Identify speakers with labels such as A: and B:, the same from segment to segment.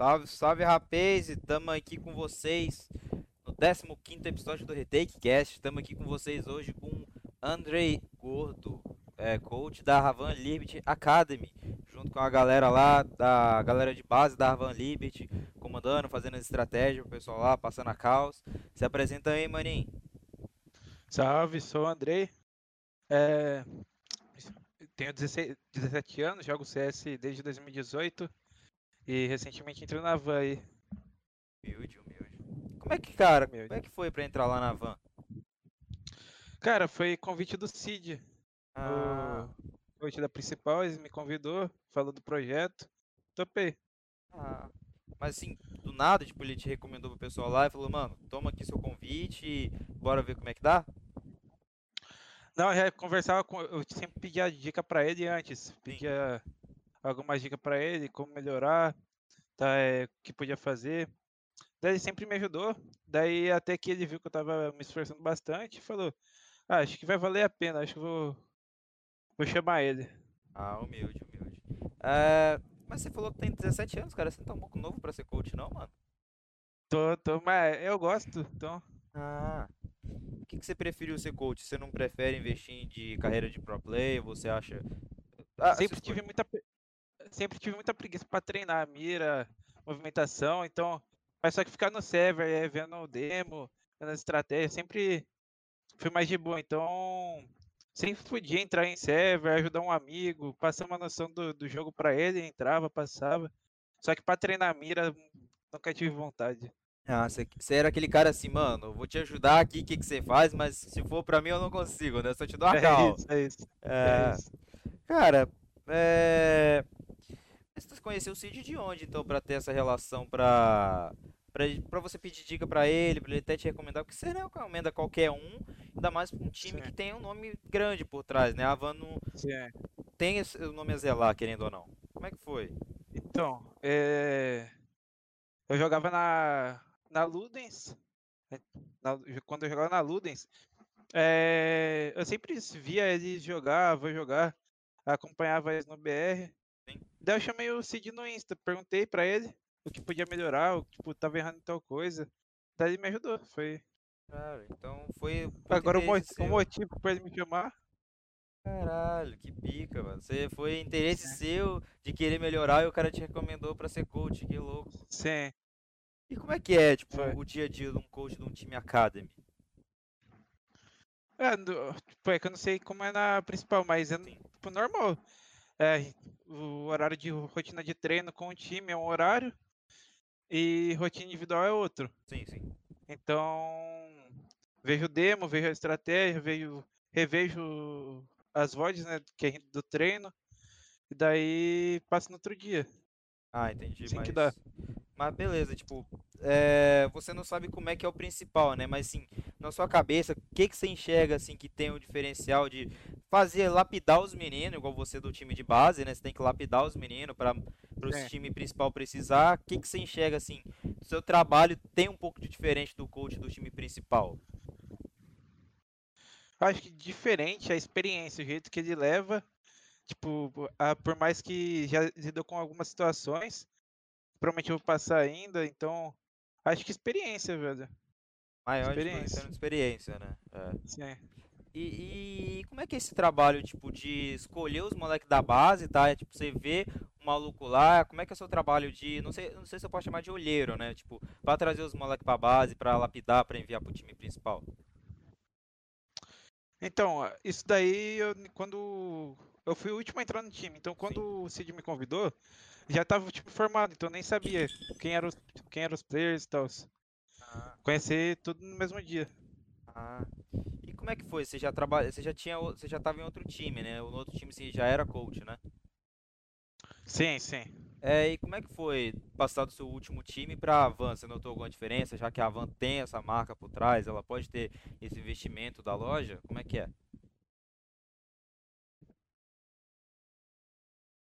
A: Salve, salve rapaz, estamos aqui com vocês no 15 episódio do Retake Cast. Estamos aqui com vocês hoje com Andrei Gordo, é, coach da Ravan Liberty Academy, junto com a galera lá, da galera de base da Ravan Liberty, comandando, fazendo as estratégias pro pessoal lá, passando a caos. Se apresenta aí, maninho.
B: Salve, sou o Andrei. É, tenho 16, 17 anos, jogo CS desde 2018 e recentemente entrei na van aí.
A: Humilde, humilde. Como é que, cara, como é que foi pra entrar lá na van?
B: Cara, foi convite do Cid.
A: Ah,
B: O convite da principal, ele me convidou, falou do projeto. Topei.
A: ah. Mas assim, do nada, tipo, ele te recomendou pro pessoal lá e falou, mano, toma aqui seu convite e bora ver como é que dá?
B: Não, eu já conversava com. Eu sempre pedia dica pra ele antes. Pedia algumas dicas pra ele, como melhorar, tá, é, o que podia fazer. Daí ele sempre me ajudou. Daí até que ele viu que eu tava me esforçando bastante e falou: ah, acho que vai valer a pena, acho que vou, vou chamar ele.
A: Ah, humilde, humilde. É, mas você falou que tem 17 anos, cara, você não tá um pouco novo pra ser coach, não, mano?
B: Tô, tô, mas eu gosto, então.
A: Ah. O que, que você preferiu ser coach? Você não prefere investir em de carreira de pro player? Você acha. Ah,
B: Sempre tive muita, sempre tive muita preguiça pra treinar a mira, movimentação, então. Mas só que ficar no server, é, vendo o demo, vendo as estratégias, sempre fui mais de boa. Então, sempre podia entrar em server, ajudar um amigo, passar uma noção do, do jogo pra ele, entrava, passava. Só que pra treinar a mira, nunca tive vontade.
A: Ah, você, era aquele cara assim, mano, vou te ajudar aqui, o que, você faz, mas se for pra mim eu não consigo, né? Só te dou uma
B: É
A: cal.
B: isso, é isso, é
A: É,
B: isso.
A: cara, é. Você conheceu o Cid de onde, então, pra ter essa relação pra. Pra, pra você pedir dica pra ele, pra ele até te recomendar, porque você não recomenda qualquer um, ainda mais pra um time que tem um nome grande por trás, né? A Havan não
B: sim.
A: tem o nome a zelar, querendo ou não. Como é que foi?
B: Então, é, eu jogava na, na Ludens, na- quando eu jogava na Ludens, é, eu sempre via eles jogar, vou jogar, acompanhava eles no BR.
A: Sim.
B: Daí eu chamei o Cid no Insta, perguntei pra ele o que podia melhorar, o que tipo, tava errando em tal coisa. Daí ele me ajudou. Foi
A: Cara, então foi
B: agora o, mo- o motivo pra ele me chamar.
A: Caralho, que pica, mano. Você foi interesse
B: É.
A: seu de querer melhorar e o cara te recomendou pra ser coach, que louco.
B: Sim,
A: E como é que é, tipo,
B: foi.
A: o dia a dia de um coach de um time academy?
B: É, tipo, é que eu não sei como é na principal, mas é
A: Sim.
B: tipo, normal. É, o horário de rotina de treino com o time é um horário e rotina individual é outro.
A: Sim, sim.
B: Então, vejo o demo, vejo a estratégia, vejo, revejo as VODs, né, que do treino, e daí passo no outro dia.
A: Ah, entendi,
B: Assim que
A: mas.
B: dá.
A: Mas beleza, tipo, é, você não sabe como é que é o principal, né? Mas assim, na sua cabeça, o que que você enxerga assim que tem o diferencial de fazer lapidar os meninos, igual você do time de base, né? Você tem que lapidar os meninos para o
B: É.
A: time principal precisar. O que que você enxerga assim? Seu trabalho tem um pouco de diferente do coach do time principal.
B: Acho que diferente a experiência, o jeito que ele leva, tipo, a- por mais que já lidou com algumas situações, provavelmente eu vou passar ainda, então acho que experiência, velho.
A: Maior
B: Experiência.
A: de experiência, né? É.
B: Sim.
A: E, e como é que é esse trabalho, tipo, de escolher os moleques da base, tá? É, tipo, você vê um maluco lá, como é que é o seu trabalho de, não sei, não sei se eu posso chamar de olheiro, né? Tipo, pra trazer os moleques pra base, pra lapidar, pra enviar pro time principal.
B: Então, isso daí, eu, quando eu fui o último a entrar no time, então
A: Sim.
B: quando o Cid me convidou, já tava tipo formado, então eu nem sabia quem eram os, quem eram os players e tal.
A: Ah,
B: Conhecer tudo no mesmo dia.
A: ah. E como é que foi? Você já trabalha, você já tinha, o- você já tava em outro time, né? No outro time você já era coach, né?
B: Sim, sim.
A: É, e como é que foi passar do seu último time pra Avan? Você notou alguma diferença, já que a Avan tem essa marca por trás, ela pode ter esse investimento da loja? Como é que é?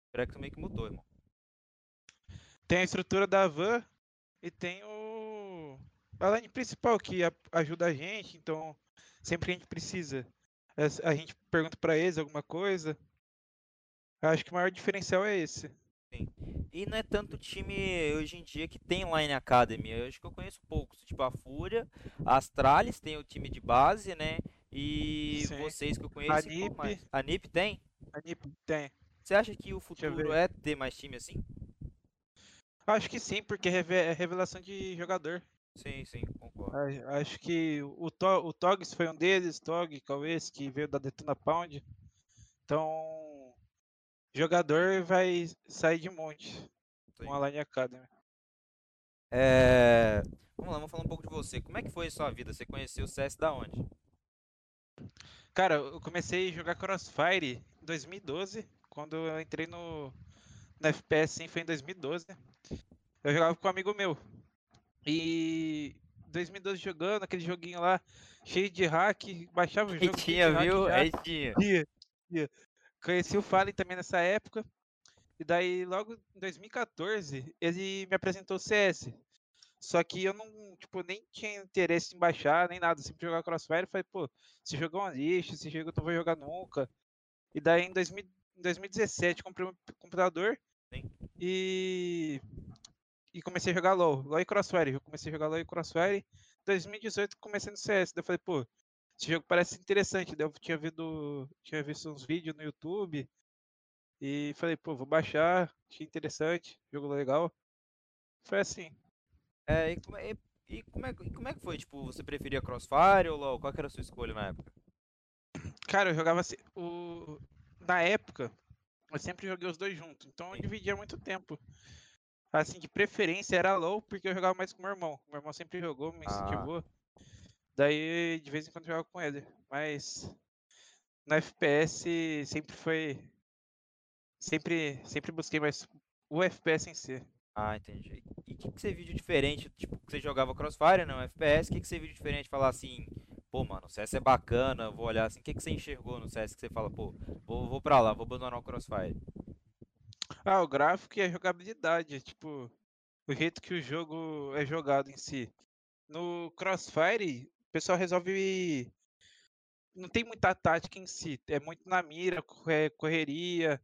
A: Espera que tu meio que mudou, irmão.
B: Tem a estrutura da van e tem o a line principal que a- ajuda a gente, então sempre que a gente precisa, a a gente pergunta pra eles alguma coisa. Eu acho que o maior diferencial é esse.
A: E não é tanto time hoje em dia que tem Line Academy. Eu acho que eu conheço poucos. Tipo a Fúria, a Astralis tem o time de base, né? E
B: Sim.
A: vocês que eu conheço.
B: A NiP.
A: mais? A NiP tem?
B: A NiP tem.
A: Você acha que o futuro é ter mais time assim?
B: Acho que sim, porque é revelação de jogador.
A: Sim, sim, concordo.
B: Acho que o, o Togs foi um deles, Tog, Cauês, que veio da Detona Pound. Então, jogador vai sair de monte com a Line Academy.
A: É... Vamos lá, vamos falar um pouco de você. Como é que foi a sua vida? Você conheceu o CS da onde?
B: Cara, eu comecei a jogar Crossfire em 2012, quando eu entrei no, no FPS, sim, foi em 2012. Eu jogava com um amigo meu. E 2012 jogando aquele joguinho lá, cheio de hack, baixava o jogo.
A: tinha,
B: hack
A: viu?
B: já.
A: Aí tinha.
B: Tinha, tinha. Conheci o Fallen também nessa época. E daí, logo em 2014, ele me apresentou o CS. Só que eu não, tipo, nem tinha interesse em baixar, nem nada. Sempre jogava Crossfire. Eu falei, pô, esse jogo é um lixo, esse jogo eu não vou jogar nunca. E daí, em, 2000 em 2017, comprei um computador. E e comecei a jogar LoL, LoL e Crossfire. Eu comecei a jogar LoL e Crossfire. Em 2018 comecei no CS. Daí eu falei, pô, esse jogo parece interessante. Daí eu tinha visto, tinha visto uns vídeos no YouTube. E falei, pô, vou baixar. Achei interessante, jogo legal. Foi assim.
A: É, e como é, e como é, e como é que foi? Tipo, você preferia Crossfire ou LoL? Qual que era a sua escolha na época?
B: Cara, eu jogava assim. O... Na época, eu sempre joguei os dois juntos. Então eu dividia muito tempo. Assim, de preferência era LoL, porque eu jogava mais com meu irmão. Meu irmão sempre jogou, me
A: Ah.
B: incentivou. Daí, de vez em quando eu jogava com ele. Mas no FPS sempre foi. Sempre, sempre busquei mais o FPS em si.
A: Ah, entendi. E o que, que você viu de diferente? Tipo, que você jogava Crossfire, não, FPS, o que, que você viu de diferente? Falar assim, pô, mano, o CS é bacana, vou olhar assim, o que, que você enxergou no CS que você fala, pô, vou, vou pra lá, vou abandonar o Crossfire?
B: Ah, o gráfico e a jogabilidade, tipo, o jeito que o jogo é jogado em si. No Crossfire, o pessoal resolve. Não tem muita tática em si, é muito na mira, co- correria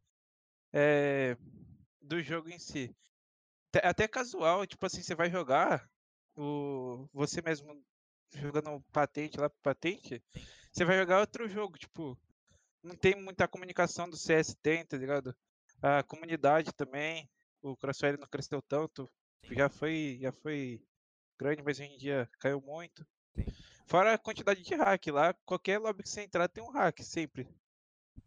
B: é, do jogo em si. Até casual, tipo assim, você vai jogar, o, você mesmo jogando patente lá, patente,
A: Sim.
B: você vai jogar outro jogo, tipo, não tem muita comunicação do CS tem, tá ligado? A comunidade também, o Crossfire não cresceu tanto,
A: Sim.
B: já foi, já foi grande, mas hoje em dia caiu muito.
A: Sim.
B: Fora a quantidade de hack lá, qualquer lobby que você entrar tem um hack, sempre.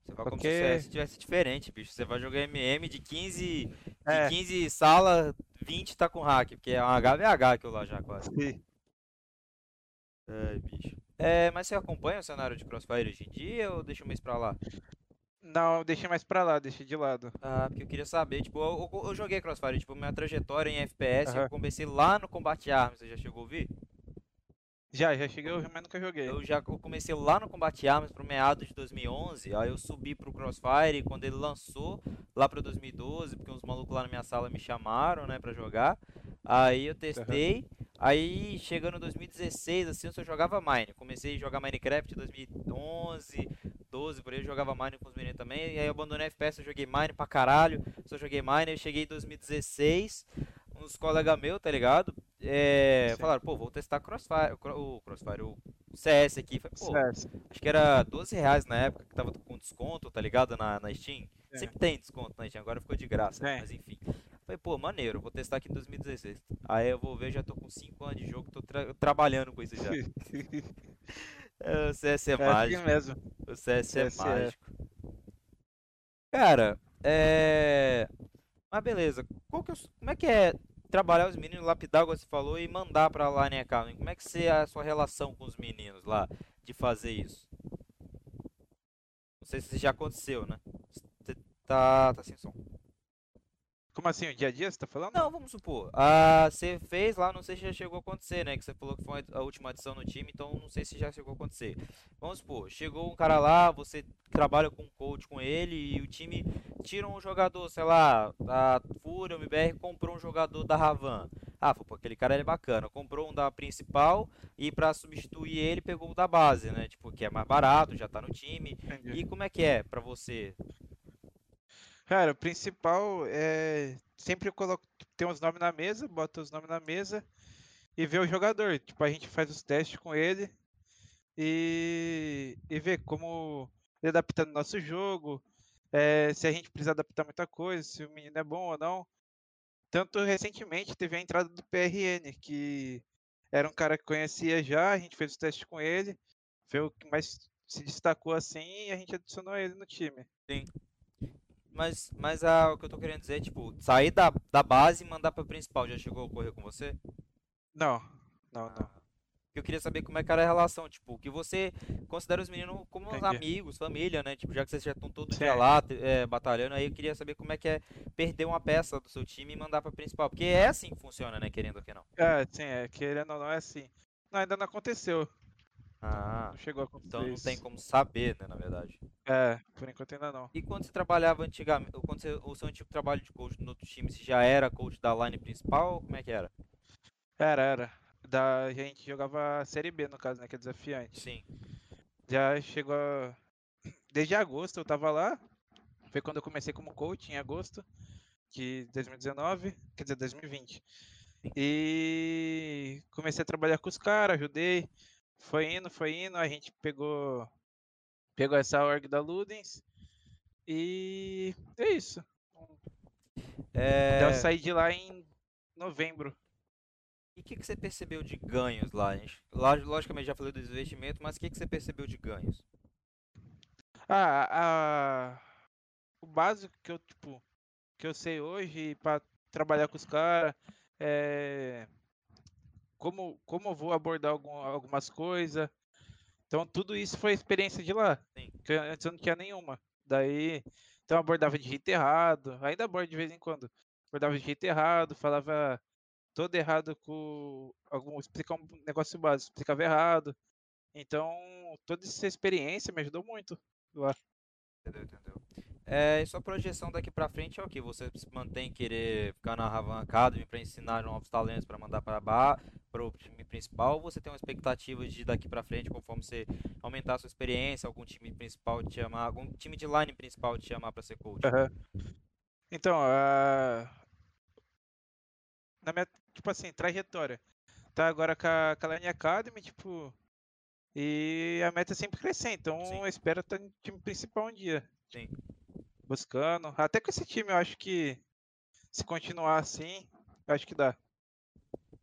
A: Você vai como se o CS tivesse diferente, bicho. Você vai jogar MM de 15, de
B: É.
A: 15 sala, 20 tá com hack, porque é um HVH aquilo lá já quase. Ai, bicho. É, mas você acompanha o cenário de Crossfire hoje em dia ou deixa mês pra lá?
B: Não, deixei mais pra lá, deixei de lado.
A: Ah, porque eu queria saber, tipo, eu, eu- eu joguei Crossfire, tipo, minha trajetória em FPS, eu
B: Aham.
A: comecei lá no Combate Arms, você já chegou a ouvir?
B: Já, já cheguei, mas nunca joguei.
A: Eu já eu comecei lá no Combate Arms pro meado de 2011, aí eu subi pro Crossfire quando ele lançou, lá pra 2012, porque uns malucos lá na minha sala me chamaram, né, pra jogar. Aí eu testei, aí chegando em 2016, assim, eu só jogava Mine. Comecei a jogar Minecraft em 2011, 12, por aí eu jogava Mine com os meninos também, e aí eu abandonei FPS, eu joguei Mine pra caralho, só joguei Mine, eu cheguei em 2016, uns colegas meus, tá ligado? É,
B: Sim.
A: falaram, pô, vou testar Crossfire, o Cro- o Crossfire, o CS aqui. Falei, pô,
B: CS.
A: acho que era 12 reais na época, que tava com desconto, tá ligado? Na, na Steam.
B: É.
A: Sempre tem desconto na Steam, agora ficou de graça?
B: Tem.
A: mas enfim. Falei, pô, maneiro, vou testar aqui em 2016. Aí eu vou ver, já tô com 5 anos de jogo, tô tra- trabalhando com isso já. É, o CS é
B: É assim
A: mágico.
B: mesmo.
A: O CS é
B: CS é.
A: mágico. Cara, é. Mas beleza. Qual que é s- Como é que é trabalhar os meninos, lapidar, igual você falou, e mandar pra lá em Academy? Como é que você, a sua relação com os meninos lá de fazer isso? Não sei se já aconteceu, né? Tá, tá sem som.
B: Como assim, o dia a dia você tá falando?
A: Não, vamos supor. Ah, você fez lá, não sei se já chegou a acontecer, né? Que você falou que foi a última adição no time, então não sei se já chegou a acontecer. Vamos supor, chegou um cara lá, você trabalha com um coach com ele e o time tira um jogador, sei lá, a Fúria, o MBR comprou um jogador da Ravan. Ah, pô, aquele cara ele é bacana. Comprou um da principal e pra substituir ele pegou o da base, né? Tipo, que é mais barato, já tá no time.
B: Entendi.
A: E como é que é pra você?
B: Cara, o principal é sempre eu coloco, tem uns nomes na mesa, bota os nomes na mesa e vê o jogador. Tipo, a gente faz os testes com ele e, e vê como ele adapta no nosso jogo, é, se a gente precisa adaptar muita coisa, se o menino é bom ou não. Tanto recentemente teve a entrada do PRN, que era um cara que conhecia já, a gente fez os testes com ele, foi o que mais se destacou assim e a gente adicionou ele no time.
A: Sim. Mas, mas ah, o que eu tô querendo dizer é, tipo, sair da, da base e mandar pra principal, já chegou a ocorrer com você?
B: Não, não, não.
A: Ah, Eu queria saber como é que era a relação, tipo, que você considera os meninos como
B: Entendi.
A: amigos, família, né? Tipo, já que vocês já estão todo
B: Sim.
A: dia lá, é, batalhando, aí eu queria saber como é que é perder uma peça do seu time e mandar pra principal. Porque é assim que funciona, né? Querendo ou que não.
B: É, sim, é, querendo ou não é assim. Não, ainda não aconteceu.
A: Ah,
B: Não chegou a acontecer
A: então não
B: isso.
A: tem como saber, né, na verdade.
B: É, por enquanto ainda não.
A: E quando você trabalhava antigamente, quando você, o seu antigo trabalho de coach no outro time, você já era coach da line principal? Como é que era?
B: Era, era. Da, a gente jogava a Série B, no caso, né? Que é desafiante.
A: Sim.
B: Já chegou a... Desde agosto eu tava lá. Foi quando eu comecei como coach, em agosto de 2019, quer dizer, 2020. E comecei a trabalhar com os caras, ajudei. Foi indo, foi indo, a gente pegou pegou essa org da Ludens. E é isso.
A: É...
B: Então eu saí de lá em novembro.
A: E o que, que você percebeu de ganhos lá? Gente- lá? Logicamente já falei dos investimentos, mas o que, que você percebeu de ganhos?
B: Ah, a... o básico que eu, tipo, que eu sei hoje para trabalhar com os caras é como, como eu vou abordar algum, algumas coisas. Então tudo isso foi experiência de lá.
A: Sim.
B: Que antes eu não tinha nenhuma. Daí, então eu abordava de jeito errado, ainda abordo de vez em quando. Abordava de jeito errado, falava todo errado com algum explicar um negócio básico, explicava errado. Então, toda essa experiência me ajudou muito lá.
A: Entendeu, entendeu? É, e sua projeção daqui pra frente é o que? Você se mantém querer ficar na Ravan Academy pra ensinar novos talentos pra mandar para ba pro time principal? Ou você tem uma expectativa de daqui pra frente, conforme você aumentar a sua experiência, algum time principal te chamar, algum time de line principal te chamar pra ser coach?
B: Aham. Então, a... na minha, tipo assim, trajetória. Tá agora com a, com a Line Academy, tipo. E a meta é sempre crescer, então
A: Sim.
B: eu espero estar no time principal um dia.
A: Sim.
B: Buscando. Até com esse time eu acho que se continuar assim, eu acho que dá.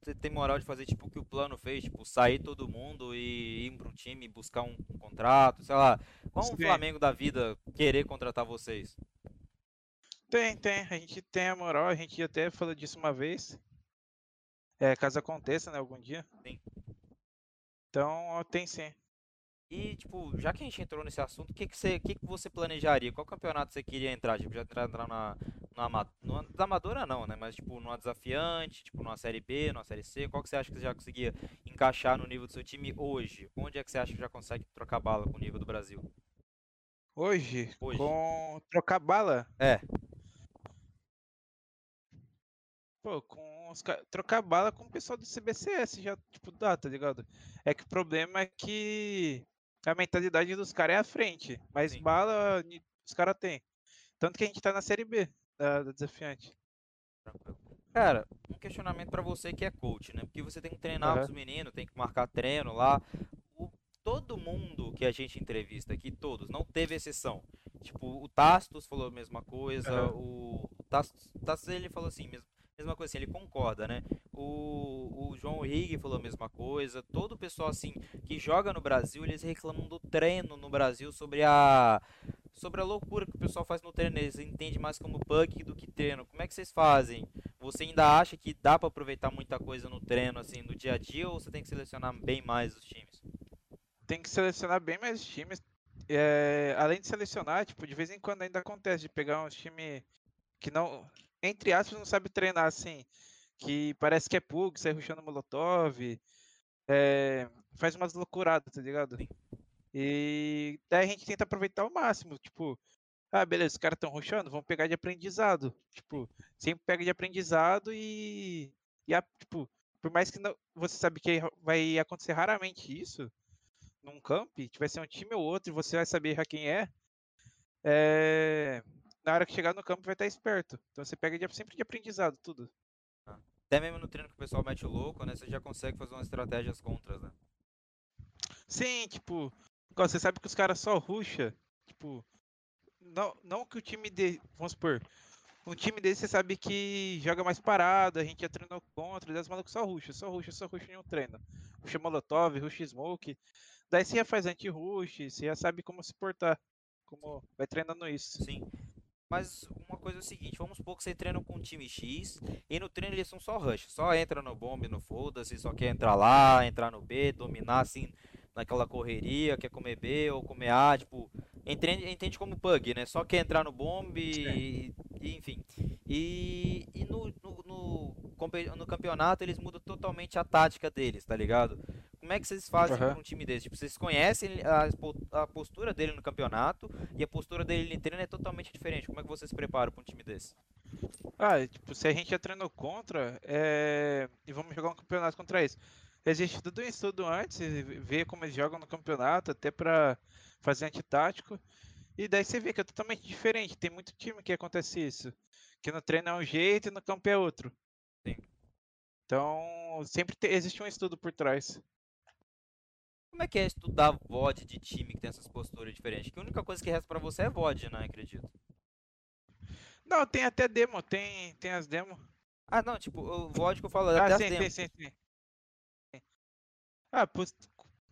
A: Você tem moral de fazer tipo o que o plano fez, tipo, sair todo mundo e ir pra um time buscar um, um contrato, sei lá. Qual um
B: Sim.
A: Flamengo da vida querer contratar vocês?
B: Tem, tem. A gente tem a moral, a gente até falou disso uma vez. É, caso aconteça, né, algum dia.
A: Sim.
B: Então, tem sim.
A: E, tipo, já que a gente entrou nesse assunto, o que que você, que que você planejaria? Qual campeonato você queria entrar? Tipo, já entrar, entrar na, na, na amadora não, né? Mas, tipo, numa desafiante, tipo, numa Série B, numa Série C. Qual que você acha que você já conseguia encaixar no nível do seu time hoje? Onde é que você acha que já consegue trocar bala com o nível do Brasil?
B: Hoje,
A: Hoje.
B: com trocar bala,
A: É,
B: pô, com os ca- trocar bala com o pessoal do CBCS já, tipo, dá, tá ligado? É que o problema é que a mentalidade dos caras é à frente, mas
A: Sim.
B: bala os caras têm. Tanto que a gente tá na Série B da, da Desafiante.
A: tranquilo. Cara, um questionamento pra você que é coach, né? Porque você tem que treinar
B: Aham.
A: os meninos, tem que marcar treino lá. O- todo mundo que a gente entrevista aqui, todos, não teve exceção. Tipo, o Tastos falou a mesma coisa,
B: Aham.
A: o o Tastos, Tastos ele falou assim, mes- mesma coisa assim, ele concorda, né? O, o João Rig falou a mesma coisa. Todo o pessoal assim que joga no Brasil, eles reclamam do treino no Brasil sobre a sobre a loucura que o pessoal faz no treino, eles entendem mais como bug do que treino. Como é que vocês fazem? Você ainda acha que dá pra aproveitar muita coisa no treino assim, no dia a dia ou você tem que selecionar bem mais os times?
B: Tem que selecionar bem mais times. É, além de selecionar, tipo, de vez em quando ainda acontece de pegar uns times que não, entre aspas, não sabe treinar assim. Que parece que é pug, sai rushando molotov, é, faz umas loucuradas, tá ligado? E daí a gente tenta aproveitar ao máximo, tipo, ah, beleza, os caras estão rushando, vamos pegar de aprendizado. Tipo, sempre pega de aprendizado e, e a- tipo, por mais que não, você sabe que vai acontecer raramente isso, num camp, vai ser um time ou outro e você vai saber já quem é, é, na hora que chegar no campo vai estar esperto. Então você pega sempre de aprendizado, tudo.
A: Até mesmo no treino que o pessoal mete o louco, né? Você já consegue fazer umas estratégias contras, né?
B: Sim, tipo, você sabe que os caras só ruxa. Tipo, não, não que o time de. Vamos supor. Um time desse você sabe que joga mais parado, a gente já treinou contra, os malucos só ruxa, só ruxa, só ruxa em um treino. Ruxa Molotov, ruxa Smoke. Daí você já faz anti-rush, você já sabe como se portar. Como vai treinando isso.
A: Sim. Mas uma coisa é o seguinte, vamos supor que você treina com um time X e no treino eles são só rush, só entra no bomb, no foda-se, só quer entrar lá, entrar no B, dominar assim naquela correria, quer comer B ou comer A, tipo, entende, entende como bug, né? Só quer entrar no bomb e, e enfim. E, e no, no, no, no campeonato eles mudam totalmente a tática deles, tá ligado? Como é que vocês fazem uhum. um time desse? Tipo, vocês conhecem a, a, postura dele no campeonato e a postura dele no treino é totalmente diferente. Como é que vocês se preparam para um time desse?
B: Ah, tipo, se a gente já treinou contra, é... e vamos jogar um campeonato contra eles. Existe tudo um estudo antes, ver como eles jogam no campeonato, até para fazer antitático. E daí você vê que é totalmente diferente. Tem muito time que acontece isso. Que no treino é um jeito e no campo é outro.
A: Sim.
B: Então, sempre te... existe um estudo por trás.
A: Como é que é estudar VOD de time que tem essas posturas diferentes? Que a única coisa que resta para você é VOD, né? Acredito.
B: Não, tem até demo, tem, tem as demos.
A: Ah, não, tipo, o VOD que eu falo, é
B: ah,
A: até
B: sim,
A: as demos.
B: Sim, sim, sim. Ah,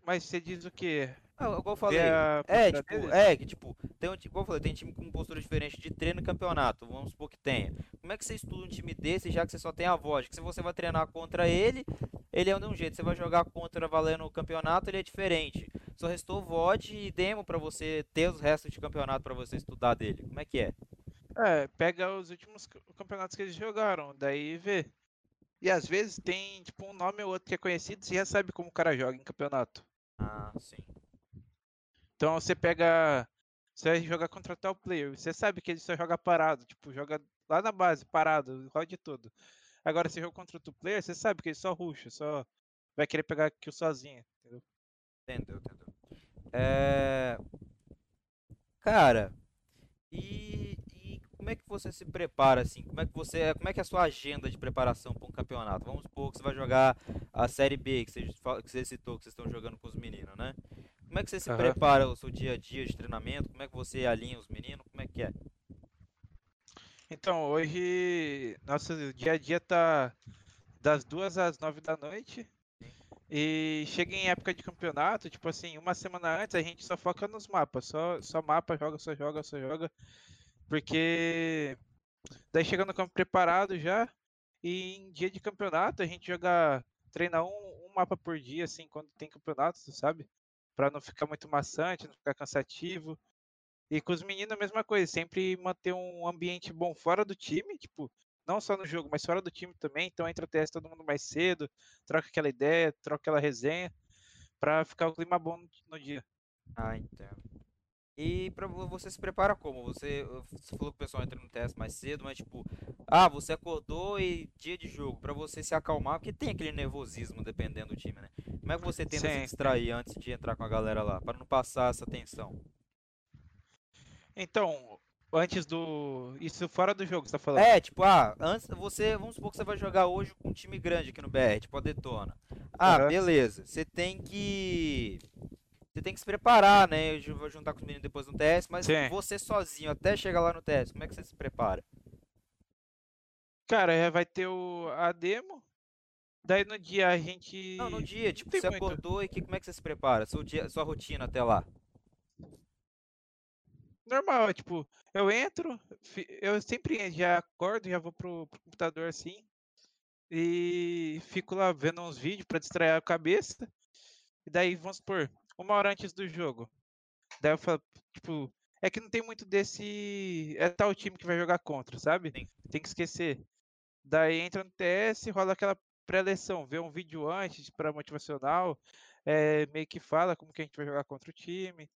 B: mas você diz o quê?
A: Ah, igual eu falei. É, tipo, é, que tipo, tem, igual eu falei, tem time com postura diferente de treino e campeonato. Vamos supor que tenha. Como é que você estuda um time desse, já que você só tem a voz? Que se você vai treinar contra ele, ele é de um jeito. Você vai jogar contra valendo o campeonato, ele é diferente. Só restou VOD e demo para você ter os restos de campeonato para você estudar dele. Como é que é?
B: É, pega os últimos campeonatos que eles jogaram, daí vê. E às vezes tem tipo um nome ou outro que é conhecido, você já sabe como o cara joga em campeonato.
A: Ah, sim.
B: Então você pega. Você vai jogar contra tal player. Você sabe que ele só joga parado. Tipo, joga lá na base, parado, o round todo. Agora, se joga contra outro player, você sabe que ele só ruxa, só vai querer pegar kill sozinho, entendeu?
A: Entendeu, entendeu. É... Cara, e, e, como é que você se prepara assim? Como é que você, como é que é a sua agenda de preparação para um campeonato? Vamos supor que você vai jogar a série B que você, que você citou que vocês estão jogando com os meninos, né? Como é que você se uhum. prepara o seu dia a dia de treinamento? Como é que você alinha os meninos? Como é que é?
B: Então, hoje nosso dia a dia tá das duas às nove da noite. E chega em época de campeonato, tipo assim, uma semana antes a gente só foca nos mapas, só, só mapa, joga, só joga, só joga. Porque daí chega no campo preparado já. E em dia de campeonato a gente joga, treina um, um mapa por dia, assim, quando tem campeonato, sabe? Para não ficar muito maçante, não ficar cansativo. E com os meninos a mesma coisa, sempre manter um ambiente bom fora do time, tipo, não só no jogo, mas fora do time também. Então entra TS todo mundo mais cedo, troca aquela ideia, troca aquela resenha, para ficar o clima bom no, dia.
A: Ah, entendo. E para você se prepara como? Você, você falou que o pessoal entra no teste mais cedo, mas tipo, ah, você acordou e dia de jogo, para você se acalmar, porque tem aquele nervosismo dependendo do time, né? Como é que você tenta Sim. se distrair antes de entrar com a galera lá, para não passar essa tensão?
B: Então, antes do. Isso fora do jogo, você tá falando?
A: É, tipo, ah, antes você. Vamos supor que você vai jogar hoje com um time grande aqui no BR, tipo a Detona. Ah, uhum. beleza. Você tem que você tem que se preparar, né? Eu vou juntar com os meninos depois no TS, mas Sim. você sozinho, até chegar lá no TS, como é que você se prepara?
B: Cara, é, vai ter o, a demo. Daí no dia a gente.
A: Não, no dia, tipo, você muito. acordou e que, como é que você se prepara? Seu dia, sua rotina até lá?
B: Normal, é tipo, eu entro, eu sempre já acordo, já vou pro, pro computador assim. E fico lá vendo uns vídeos para distrair a cabeça. E daí, vamos supor, uma hora antes do jogo. Daí eu falo, tipo, é que não tem muito desse. É tal time que vai jogar contra, sabe? Sim. Tem que esquecer. Daí entra no TS, rola aquela pré-eleção, vê um vídeo antes para motivacional, é, meio que fala como que a gente vai jogar contra o time.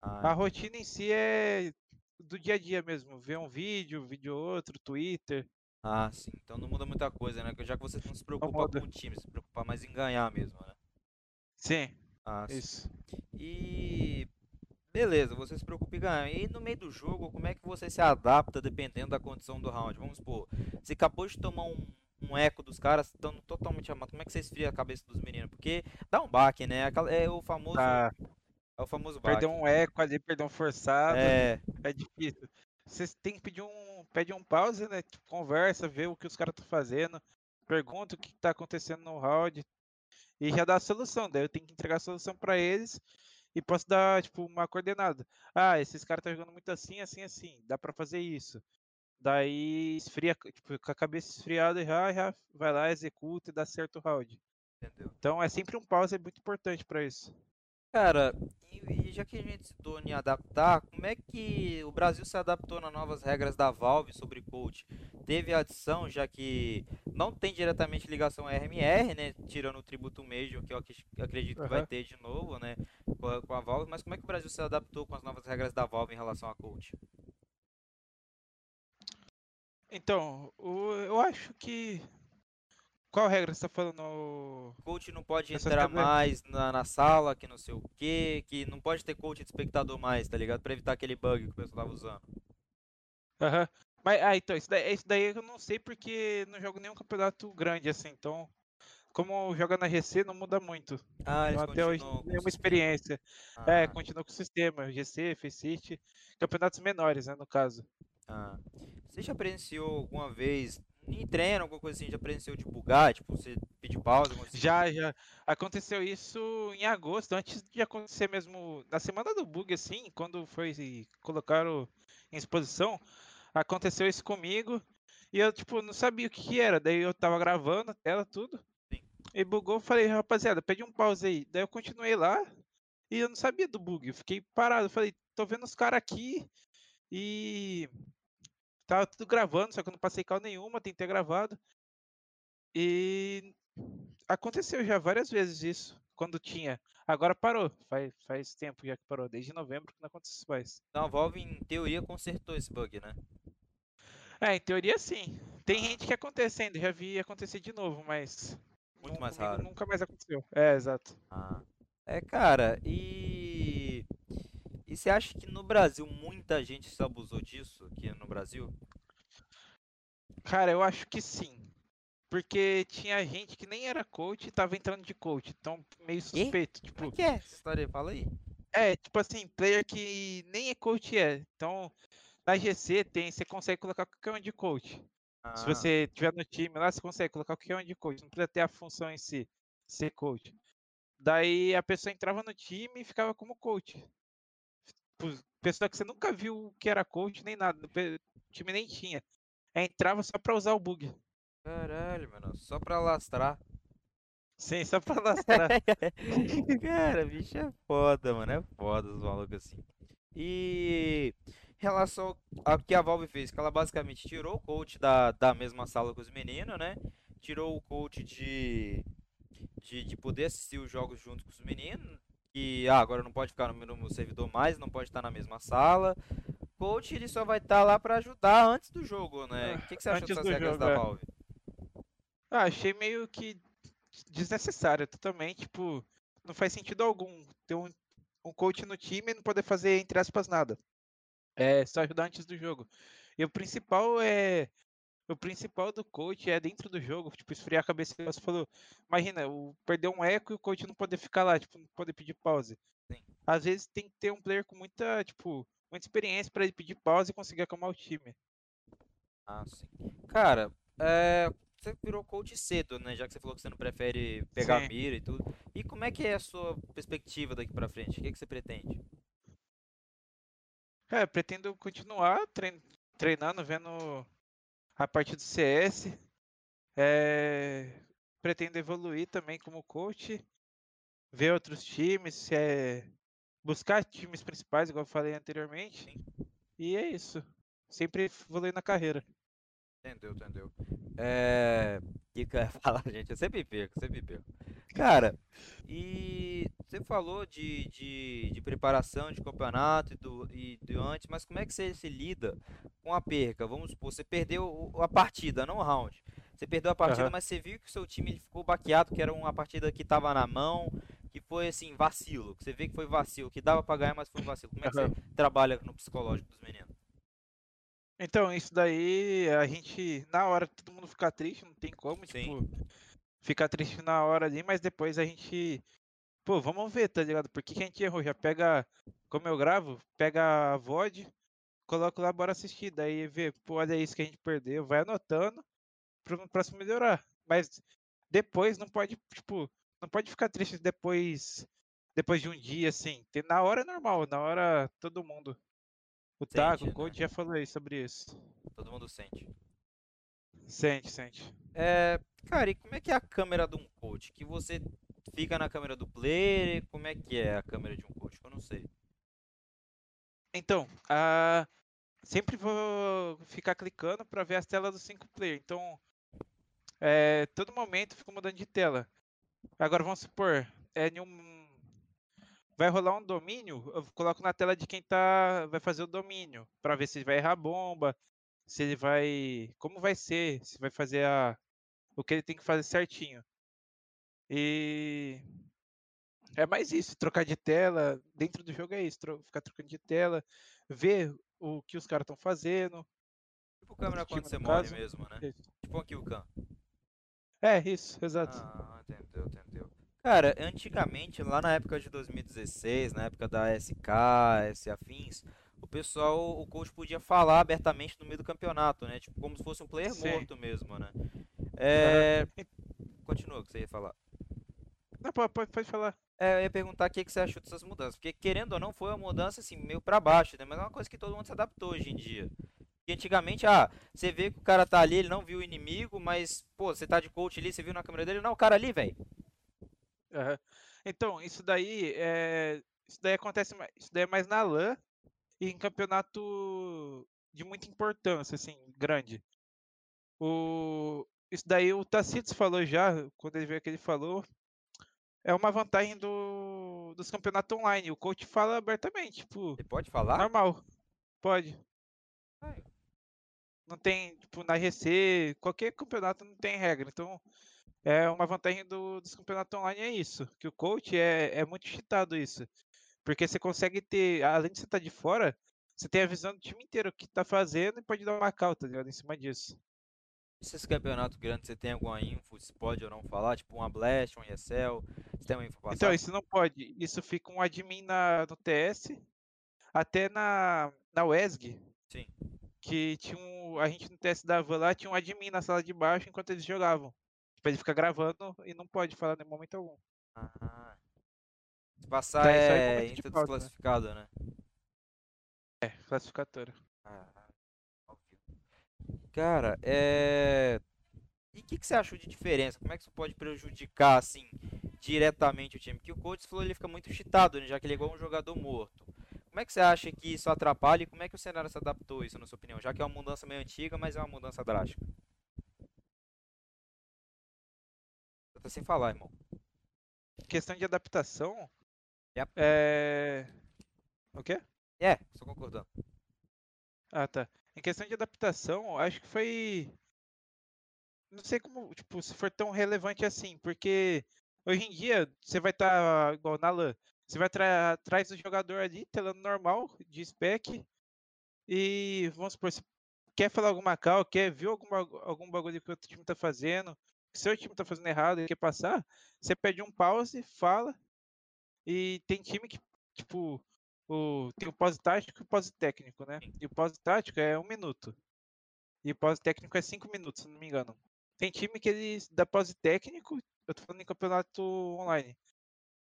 B: Ah, a rotina em si é do dia a dia mesmo, ver um vídeo, vídeo outro, Twitter.
A: Ah, sim. Então não muda muita coisa, né? Já que você não se preocupa com o time, se preocupa mais em ganhar mesmo, né?
B: Sim.
A: Ah, Isso. E Beleza, você se preocupa em ganhar. E no meio do jogo, como é que você se adapta dependendo da condição do round? Vamos supor, você acabou de tomar um, um eco dos caras, estão totalmente amados. Como é que você esfria a cabeça dos meninos? Porque dá um baque, né? É o famoso.
B: Tá.
A: É o famoso baque.
B: Perder um eco ali, perder um forçado.
A: É,
B: É difícil. Você tem que pedir um, pede um pause, né? Conversa, vê o que os caras estão fazendo, pergunta o que está acontecendo no round e já dá a solução. Daí eu tenho que entregar a solução para eles e posso dar, tipo, uma coordenada. Ah, esses caras estão jogando muito assim, assim, assim. Dá para fazer isso. Daí esfria, tipo, com a cabeça esfriada já, já vai lá, executa e dá certo o round.
A: entendeu?
B: Então é sempre um pause, é muito importante para isso.
A: Cara, e, já que a gente citou em adaptar, como é que o Brasil se adaptou nas novas regras da Valve sobre coach? Teve adição, já que não tem diretamente ligação à RMR, né? Tirando o tributo Major, que eu ac- acredito que vai
B: Aham.
A: ter de novo, né? Com a, com a Valve, mas como é que o Brasil se adaptou com as novas regras da Valve em relação a coach?
B: Então, eu acho que. Qual regra você tá falando?
A: Coach não pode
B: Essa
A: entrar mais na, na sala, que não sei o que, que não pode ter coach de espectador mais, tá ligado? Pra evitar aquele bug que o pessoal tava usando.
B: Aham. Mas, ah, então, isso daí, isso daí eu não sei porque não jogo nenhum campeonato grande assim, então. Como joga na GC, não muda muito.
A: Ah, eles
B: Então, até hoje,
A: o
B: nenhuma
A: sistema.
B: experiência. É,
A: Ah.
B: continua com o sistema, GC, Faceit, campeonatos menores, né, no caso.
A: Ah, você já presenciou alguma vez, em treino, alguma coisa assim, já presenciou de bugar? Tipo, você pedir pausa? alguma coisa assim?
B: Já, já. Aconteceu isso em agosto, antes de acontecer mesmo. Na semana do bug, assim, quando foi colocaram em exposição, aconteceu isso comigo. E eu, tipo, não sabia o que, que era. Daí eu tava gravando a tela, tudo.
A: Sim.
B: E bugou, falei, rapaziada, pede um pause aí. Daí eu continuei lá e eu não sabia do bug. Eu fiquei parado. Falei, tô vendo os caras aqui e. Tava tudo gravando, só que eu não passei cal nenhuma, tentei gravado. E aconteceu já várias vezes isso, quando tinha. Agora parou, faz, faz tempo já que parou, desde novembro que não acontece mais.
A: Então a Valve, em teoria, consertou esse bug, né?
B: É, em teoria sim. Tem gente que acontecendo, já vi acontecer de novo, mas.
A: Muito mais raro.
B: Nunca mais aconteceu. É, exato.
A: Ah. É, cara, e. E você acha que no Brasil muita gente se abusou disso aqui no Brasil?
B: Cara, eu acho que sim. Porque tinha gente que nem era coach e tava entrando de coach. Então, meio suspeito.
A: Como
B: Tipo,
A: é que é essa história? Fala aí.
B: É, tipo assim, player que nem é coach é. Então, na GC tem, você consegue colocar qualquer um de coach. Se
A: Ah,
B: você tiver no time lá, você consegue colocar qualquer um de coach. Não precisa ter a função em si, ser coach. Daí a pessoa entrava no time e ficava como coach. Tipo, Pessoa que você nunca viu que era coach nem nada. O time nem tinha. Aí entrava só pra usar o bug.
A: caralho, mano. Só pra lastrar.
B: Sim, só pra lastrar.
A: Cara, bicho é foda, mano. É foda os malucos assim. E em relação ao que a Valve fez, que ela basicamente tirou o coach da, da mesma sala com os meninos, né? Tirou o coach de, de, de poder assistir os jogos junto com os meninos. Que ah, agora não pode ficar no mesmo servidor mais, não pode estar na mesma sala. Coach ele só vai estar lá pra ajudar antes do jogo, né? O que, que você achou
B: Antes
A: dessas regras
B: jogo,
A: da
B: é.
A: Valve?
B: Ah, achei meio que desnecessário, totalmente, tipo, não faz sentido algum ter um, um coach no time e não poder fazer, entre aspas, nada. É só ajudar antes do jogo. E o principal é. O principal do coach é dentro do jogo, tipo, esfriar a cabeça. Você falou, imagina, o, perder um eco e o coach não poder ficar lá, tipo, não poder pedir pause.
A: Sim.
B: Às vezes tem que ter um player com muita, tipo, muita experiência pra ele pedir pause e conseguir acalmar o time.
A: Ah, sim. Cara, é, você virou coach cedo, né? Já que você falou que você não prefere pegar
B: Sim.
A: mira e tudo. E como é que é a sua perspectiva daqui pra frente? O que que você pretende?
B: É, pretendo continuar trein- treinando, vendo a parte do CS. É, pretendo evoluir também como coach, ver outros times, é, buscar times principais, igual eu falei anteriormente. E é isso. Sempre evoluir na carreira.
A: Entendeu, entendeu. É. O que eu ia falar, gente? Eu sempre perco, sempre perco. Cara, e você falou de, de, de preparação de campeonato e do, e do antes, mas como é que você se lida com a perca? Vamos supor, você perdeu a partida, não o round. Você perdeu a partida,
B: Aham.
A: mas você viu que o seu time ele ficou baqueado, que era uma partida que estava na mão, que foi assim, vacilo, que você vê que foi vacilo, que dava pra ganhar, mas foi vacilo. Como é que
B: Aham.
A: você trabalha no psicológico dos meninos?
B: Então, isso daí, a gente, na hora, todo mundo fica triste, não tem como,
A: Sim.
B: tipo, ficar triste na hora ali, mas depois a gente, pô, vamos ver, tá ligado? Por que que a gente errou? Já pega, como eu gravo, pega a VOD, coloco lá, bora assistir, daí vê, pô, olha isso que a gente perdeu, vai anotando pro próximo melhorar. Mas depois não pode, tipo, não pode ficar triste depois, depois de um dia, assim. Na hora é normal, na hora todo mundo. O Taco,
A: Sente,
B: o Coach
A: né?
B: já falou aí sobre isso.
A: Todo mundo sente.
B: Sente, sente.
A: É, cara, e como é que é a câmera de um coach? Que você fica na câmera do player? Como é que é a câmera de um coach? Eu não sei.
B: Então, a... sempre vou ficar clicando para ver as telas dos 5 player. Então, é, todo momento eu fico mudando de tela. Agora vamos supor, é em um... vai rolar um domínio, eu coloco na tela de quem tá vai fazer o domínio, para ver se ele vai errar a bomba, se ele vai, como vai ser, se vai fazer a o que ele tem que fazer certinho. E é mais isso, trocar de tela. Dentro do jogo é isso, tro- ficar trocando de tela, ver o que os caras estão fazendo.
A: Tipo câmera
B: Tipo,
A: quando você
B: no
A: morre
B: caso,
A: mesmo, né?
B: Isso.
A: Tipo um Killcam.
B: É, isso, exato.
A: Ah, entendeu, entendeu. Cara, antigamente, lá na época de 2016, na época da SK, S afins, o pessoal, o coach podia falar abertamente no meio do campeonato, né? Tipo, como se fosse um player
B: Sim.
A: morto mesmo, né? É... Continua o que você ia falar.
B: Não, pode, pode, falar.
A: É, eu ia perguntar o que que você achou dessas mudanças, porque querendo ou não, foi uma mudança assim, meio pra baixo, né? Mas é uma coisa que todo mundo se adaptou hoje em dia. E antigamente, ah, você vê que o cara tá ali, ele não viu o inimigo, mas, pô, você tá de coach ali, você viu na câmera dele, não, o cara ali, velho.
B: Aham. Então, isso daí é. Isso daí acontece mais. Isso daí é mais na LAN e em campeonato de muita importância, assim, grande. O... Isso daí o Tacitus falou já, quando ele veio que ele falou. É uma vantagem do... dos campeonatos online. O coach fala abertamente, tipo,
A: Você pode falar?
B: normal. Pode.
A: Ai.
B: Não tem, tipo, na GC, qualquer campeonato não tem regra. Então, é uma vantagem do- dos campeonatos online é isso. Que o coach é, é muito cheatado isso. Porque você consegue ter, além de você estar de fora, você tem a visão do time inteiro, o que tá fazendo e pode dar uma call, tá ligado? Em cima disso.
A: Esses campeonatos grandes, você tem alguma info, se pode ou não falar? Tipo, uma Blast, um ESL, você tem uma info pra
B: Então, isso não pode. Isso fica um admin na, no TS, até na, na WESG,
A: Sim.
B: que tinha um, a gente no TS da Van lá tinha um admin na sala de baixo enquanto eles jogavam. Tipo, ele fica gravando e não pode falar em momento algum.
A: Ah. Se passar
B: é
A: é
B: momento de
A: info
B: pausa, né?
A: desclassificado, né?
B: É,
A: ao vivo. Cara, é. E o que, que você achou de diferença? Como é que isso pode prejudicar, assim, diretamente o time? Porque o coach falou ele fica muito cheatado, né? Já que ele é igual um jogador morto. Como é que você acha que isso atrapalha e como é que o cenário se adaptou a isso, na sua opinião? Já que é uma mudança meio antiga, mas é uma mudança drástica. Você tá sem falar, irmão.
B: Questão de adaptação.
A: Yep.
B: É. O quê?
A: É, estou concordando.
B: Ah, tá. Em questão de adaptação, acho que foi. Não sei como, tipo, se for tão relevante assim, porque hoje em dia você vai estar igual na LAN, você vai atrás do jogador ali, telando normal, de spec, e vamos supor, você quer falar alguma cal, quer ver alguma, algum bagulho que o outro time tá fazendo, seu time tá fazendo errado e quer passar, você pede um pause, fala, e tem time que, tipo, o, tem o pause tático e o pause técnico, né? E o pause tático é um minuto. E o pause técnico é cinco minutos, se não me engano. Tem time que eles dá pause técnico, eu tô falando em campeonato online.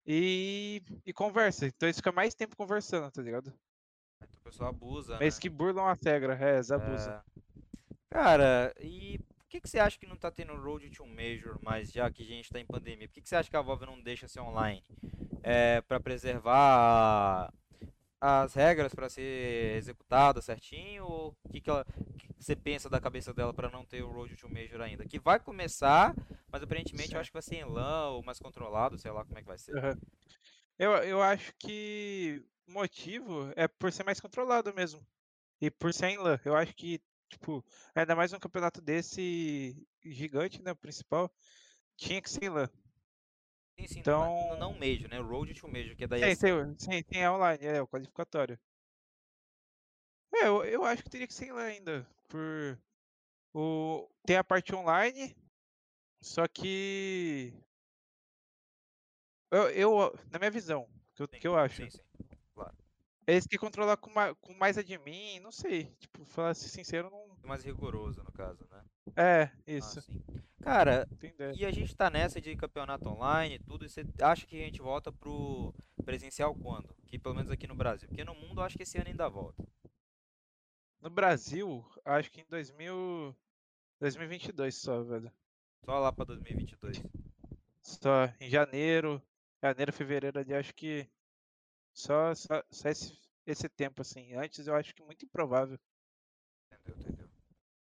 B: E, e conversa. Então eles ficam mais tempo conversando, tá ligado?
A: Então o pessoal abusa,
B: Mas
A: né?
B: que burlam a regra, é, eles abusam.
A: É. Cara, e por que, que você acha que não tá tendo Road to Major mais já que a gente tá em pandemia? Por que, que você acha que a Valve não deixa ser online? É, para preservar as regras para ser executada certinho? Ou o que, que, ela, que que você pensa da cabeça dela para não ter o Road to Major ainda? Que vai começar, mas aparentemente eu
B: Certo.
A: acho que vai ser em LAN ou mais controlado, sei lá como é que vai ser.
B: Aham. Eu, eu acho que o motivo é por ser mais controlado mesmo. E por ser em LAN. Eu acho que, tipo, ainda mais um campeonato desse gigante, né? O principal, tinha que ser em LAN.
A: Sim, sim,
B: Então-
A: não, não Major, né? Road to Major, que é da
B: Sim,
A: ESL.
B: sim, sim, sim, é online, é o qualificatório. É, eu, eu acho que teria que ser lá ainda, por o tem a parte online, só que eu, eu na minha visão, que eu,
A: Sim,
B: que eu acho,
A: Sim, sim.
B: Eles que controlar com, ma- com mais admin, não sei, tipo, falar sincero, não.
A: Mais rigoroso, no caso, né?
B: É,
A: Ah,
B: isso,
A: sim. Cara, e a gente tá nessa de campeonato online tudo, e você acha que a gente volta pro presencial quando? Que pelo menos aqui no Brasil. Porque no mundo eu acho que esse ano ainda volta.
B: No Brasil, acho que em 2000, 2022 só, velho.
A: Só lá pra 2022.
B: Só em janeiro, janeiro, fevereiro ali, acho que só, só, só esse, esse tempo, assim. Antes eu acho que muito improvável.
A: Entendeu, entendeu?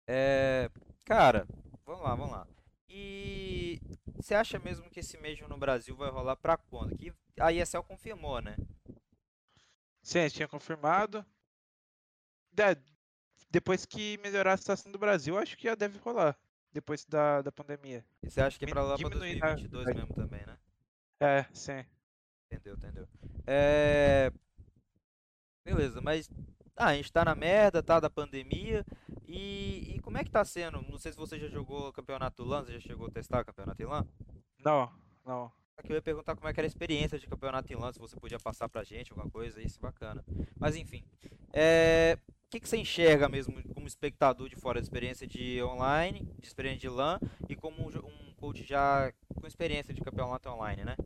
A: É, cara, vamos lá, vamos lá. E você acha mesmo que esse Major no Brasil vai rolar pra quando? Que a ESL confirmou, né?
B: Sim, eles tinham confirmado. Da- depois que melhorar a situação do Brasil, acho que já deve rolar. Depois da, da pandemia.
A: E você acha que é pra lá pra
B: diminuir a
A: 2022
B: idade.
A: mesmo também, né?
B: É, sim.
A: Entendeu, entendeu. É... Beleza, mas ah, a gente tá na merda, tá, da pandemia. E, e como é que tá sendo? Não sei se você já jogou campeonato LAN, você já chegou a testar campeonato em LAN?
B: Não, não.
A: Aqui eu ia perguntar como é que era a experiência de campeonato em LAN, se você podia passar pra gente alguma coisa, isso bacana. Mas enfim, é... o que, que você enxerga mesmo como espectador de fora da experiência de online, de experiência de LAN e como um, um coach já com experiência de campeonato online, né?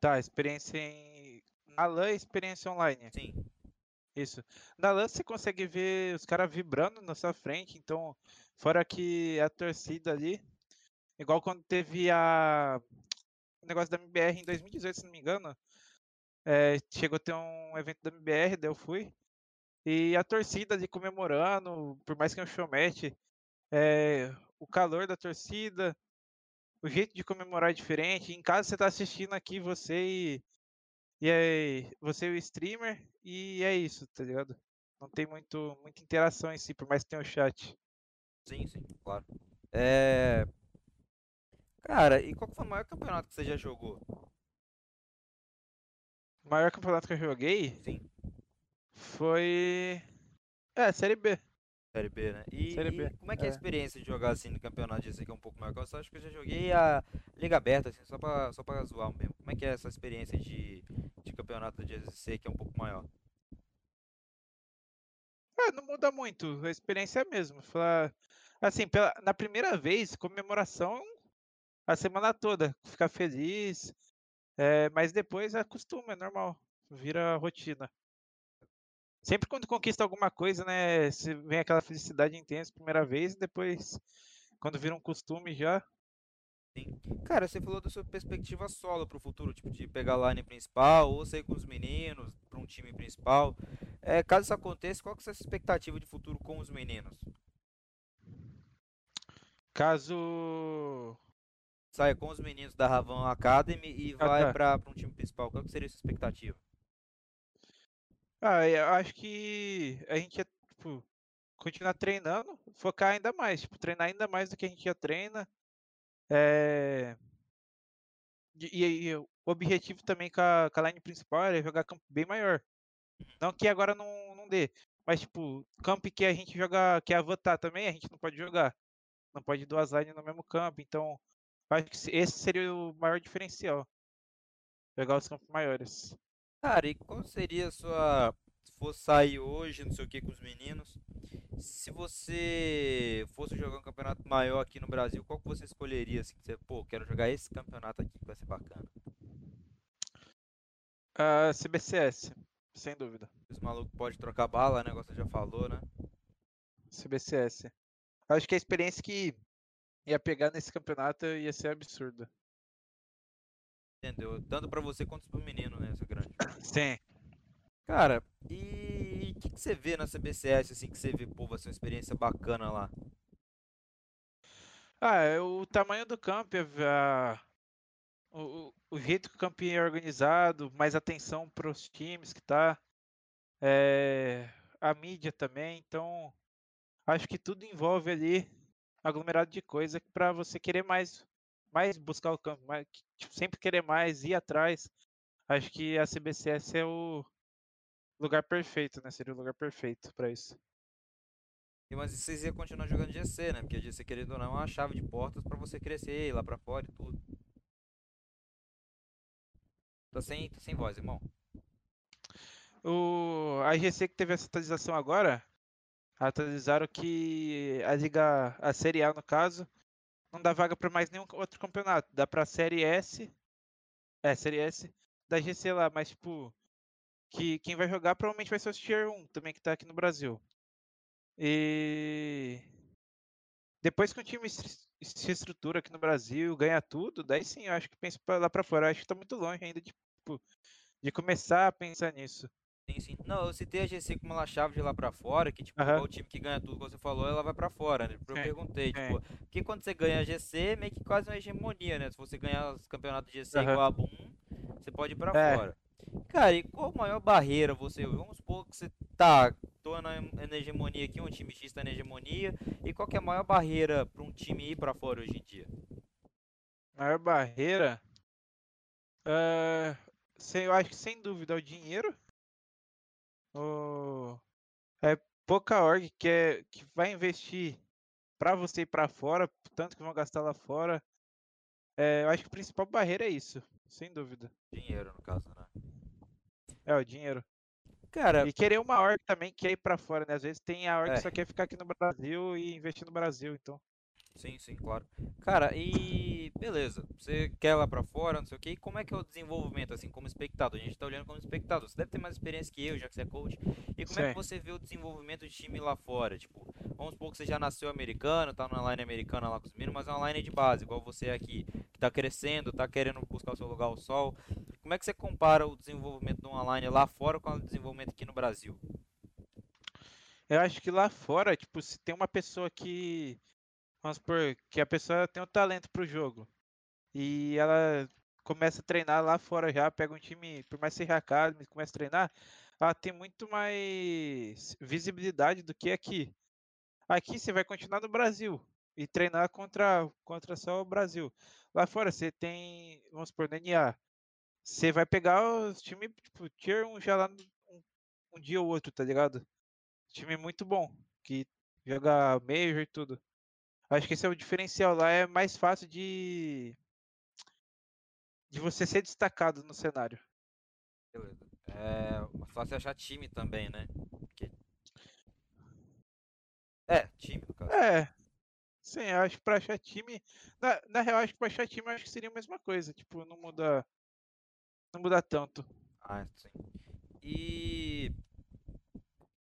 B: Tá, experiência em. Na LAN, experiência online.
A: Sim,
B: Isso. Na LAN você consegue ver os caras vibrando na sua frente, então, fora que a torcida ali, igual quando teve a o negócio da MBR em 2018, se não me engano, é, chegou a ter um evento da MBR, daí eu fui, e a torcida ali comemorando, por mais que é um showmatch, é, o calor da torcida, o jeito de comemorar é diferente. Em casa você tá assistindo aqui, você e, e aí, você e o streamer, e é isso, tá ligado? Não tem muito, muita interação em si, por mais que tenha o chat.
A: sim, sim, claro. É... Cara, e qual foi o maior campeonato que você já jogou?
B: O maior campeonato que eu joguei
A: Sim,
B: foi. É, Série B.
A: Série B, né? E,
B: Série
A: e
B: B,
A: como é que é a
B: é.
A: experiência de jogar assim no campeonato de que é um pouco maior? Eu só acho que eu já joguei a Liga Aberta, assim, só pra, só pra zoar mesmo. Como é que é essa experiência de, de campeonato de GSC que é um pouco maior?
B: É, não muda muito, a experiência é a mesma. Falar, assim, pela, na primeira vez, comemoração a semana toda, ficar feliz, é, mas depois acostuma, é normal, vira rotina. Sempre quando conquista alguma coisa, né, se vem aquela felicidade intensa primeira vez, e depois, quando vira um costume já,
A: Sim. Cara, você falou da sua perspectiva solo pro futuro, tipo, de pegar a line principal ou sair com os meninos pra um time principal. É, caso isso aconteça, qual que é a sua expectativa de futuro com os meninos?
B: caso
A: Saia com os meninos da Ravan Academy e
B: Ah,
A: vai
B: tá.
A: pra, pra um time principal. Qual que seria a sua expectativa?
B: Ah, eu acho que a gente ia, tipo, continuar treinando, focar ainda mais, tipo, treinar ainda mais do que a gente já treina. É... E, e- e o objetivo também com a, com a line principal era jogar campo bem maior. Não que agora não, não dê, mas, tipo, campo que a gente joga, que é avatar também, a gente não pode jogar. Não pode duas lines no mesmo campo, então, acho que se- esse seria o maior diferencial. Jogar os campos maiores.
A: Cara, e qual seria a sua. Se fosse sair hoje, não sei o que, com os meninos. Se você fosse jogar um campeonato maior aqui no Brasil, qual que você escolheria? Assim, que você, pô, quero jogar esse campeonato aqui que vai ser bacana.
B: Ah, CBCS, sem dúvida.
A: Os malucos podem trocar bala, né? Você já falou, né?
B: CBCS. Acho que a experiência que ia pegar nesse campeonato ia ser absurda.
A: Entendeu? Tanto pra você quanto pro menino, né? Essa grande.
B: Sim.
A: Cara, e o que, que você vê na CBCS, assim, que você vê, pô, vai ser uma experiência bacana lá?
B: Ah, é o tamanho do campo, é a- o, o- o jeito que o campo é organizado, mais atenção para os times que tá, é, a mídia também, então acho que tudo envolve ali aglomerado de coisa para você querer mais mais buscar o campo, mais, tipo, sempre querer mais, ir atrás. Acho que a CBCS é o lugar perfeito, né? Seria o lugar perfeito para isso.
A: E, Mas vocês iam continuar jogando GC, né? Porque GC, querendo ou não, é uma chave de portas pra você crescer, ir lá pra fora e tudo. Tá sem, tá sem voz, irmão.
B: O, a GC que teve essa atualização agora, atualizaram que a Liga, a Série A no caso, não dá vaga para mais nenhum outro campeonato. Dá pra Série S, é, Série S da GC lá, mas tipo, que quem vai jogar provavelmente vai ser o Tier 1 também que tá aqui no Brasil. E depois que o time se estrutura aqui no Brasil, ganha tudo, daí sim, eu acho que penso lá pra fora. Eu acho que tá muito longe ainda de, tipo, de começar a pensar nisso.
A: Sim, sim. Não, eu citei a GC como uma chave de lá pra fora, que tipo, o time que ganha tudo, como você falou, ela vai pra fora, né? Eu
B: Sim,
A: perguntei, tipo, porque quando você ganha a GC, meio que quase uma hegemonia, né? Se você ganhar os campeonatos de GC
B: Aham.
A: igual a Boom, você pode ir pra
B: É.
A: fora. Cara, e qual a maior barreira você? Vamos supor que você tá, tô na, na hegemonia aqui, um time X tá na hegemonia, e qual que é a maior barreira pra um time ir pra fora hoje em dia?
B: Maior barreira. ah, sem- eu acho que sem dúvida é o dinheiro. O, é pouca org que, é, que vai investir pra você ir pra fora, tanto que vão gastar lá fora. É, eu acho que a principal barreira é isso, sem dúvida.
A: Dinheiro, no caso, né?
B: É o dinheiro.
A: Cara,
B: E querer uma org também que quer ir pra fora, né? Às vezes tem a org
A: É.
B: que só quer ficar aqui no Brasil e investir no Brasil, então.
A: Sim, sim, claro. Cara, e beleza, você quer lá pra fora, não sei o que, como é que é o desenvolvimento, assim, como espectador? A gente tá olhando como espectador, você deve ter mais experiência que eu, já que você é coach, e como é que
B: Sim.
A: você vê o desenvolvimento de time lá fora? Tipo, vamos supor que você já nasceu americano, tá na line americana lá com os meninos, mas é uma line de base, igual você aqui, que tá crescendo, tá querendo buscar o seu lugar ao sol. Como é que você compara o desenvolvimento de uma line lá fora com o desenvolvimento aqui no Brasil?
B: Eu acho que lá fora, tipo, se tem uma pessoa que. Vamos supor, que a pessoa tem um talento pro jogo. E ela começa a treinar lá fora já, pega um time, por mais seja academy, começa a treinar, ela tem muito mais visibilidade do que aqui. Aqui você vai continuar no Brasil e treinar contra, contra só o Brasil. Lá fora você tem, vamos supor, no NA. Você vai pegar os times, tipo, tier 1 já lá um, um dia ou outro, tá ligado? Time muito bom, que joga Major e tudo. Acho que esse é o diferencial lá, é mais fácil de de você ser destacado no cenário.
A: Beleza. É fácil achar time também, né? Porque... É, time, no caso.
B: É, sim, acho que pra achar time, na, na real, acho que pra achar time, acho que seria a mesma coisa, tipo, não muda não muda tanto.
A: Ah, sim. E.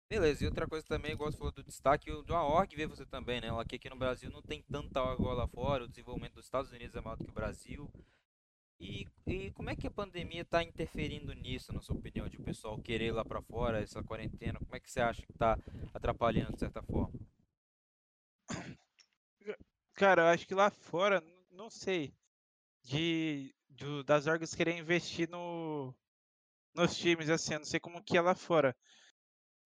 A: Beleza, e outra coisa também, igual você falou do destaque, o de uma org vê você também, né? Aqui, no Brasil não tem tanta org lá fora, o desenvolvimento dos Estados Unidos é maior do que o Brasil. E, e como é que a pandemia está interferindo nisso, na sua opinião, de o pessoal querer ir lá pra fora, essa quarentena? Como é que você acha que tá atrapalhando de certa forma?
B: Cara, eu acho que lá fora, não sei, de, do- das orgs querer investir no, nos times, assim, eu não sei como que é lá fora.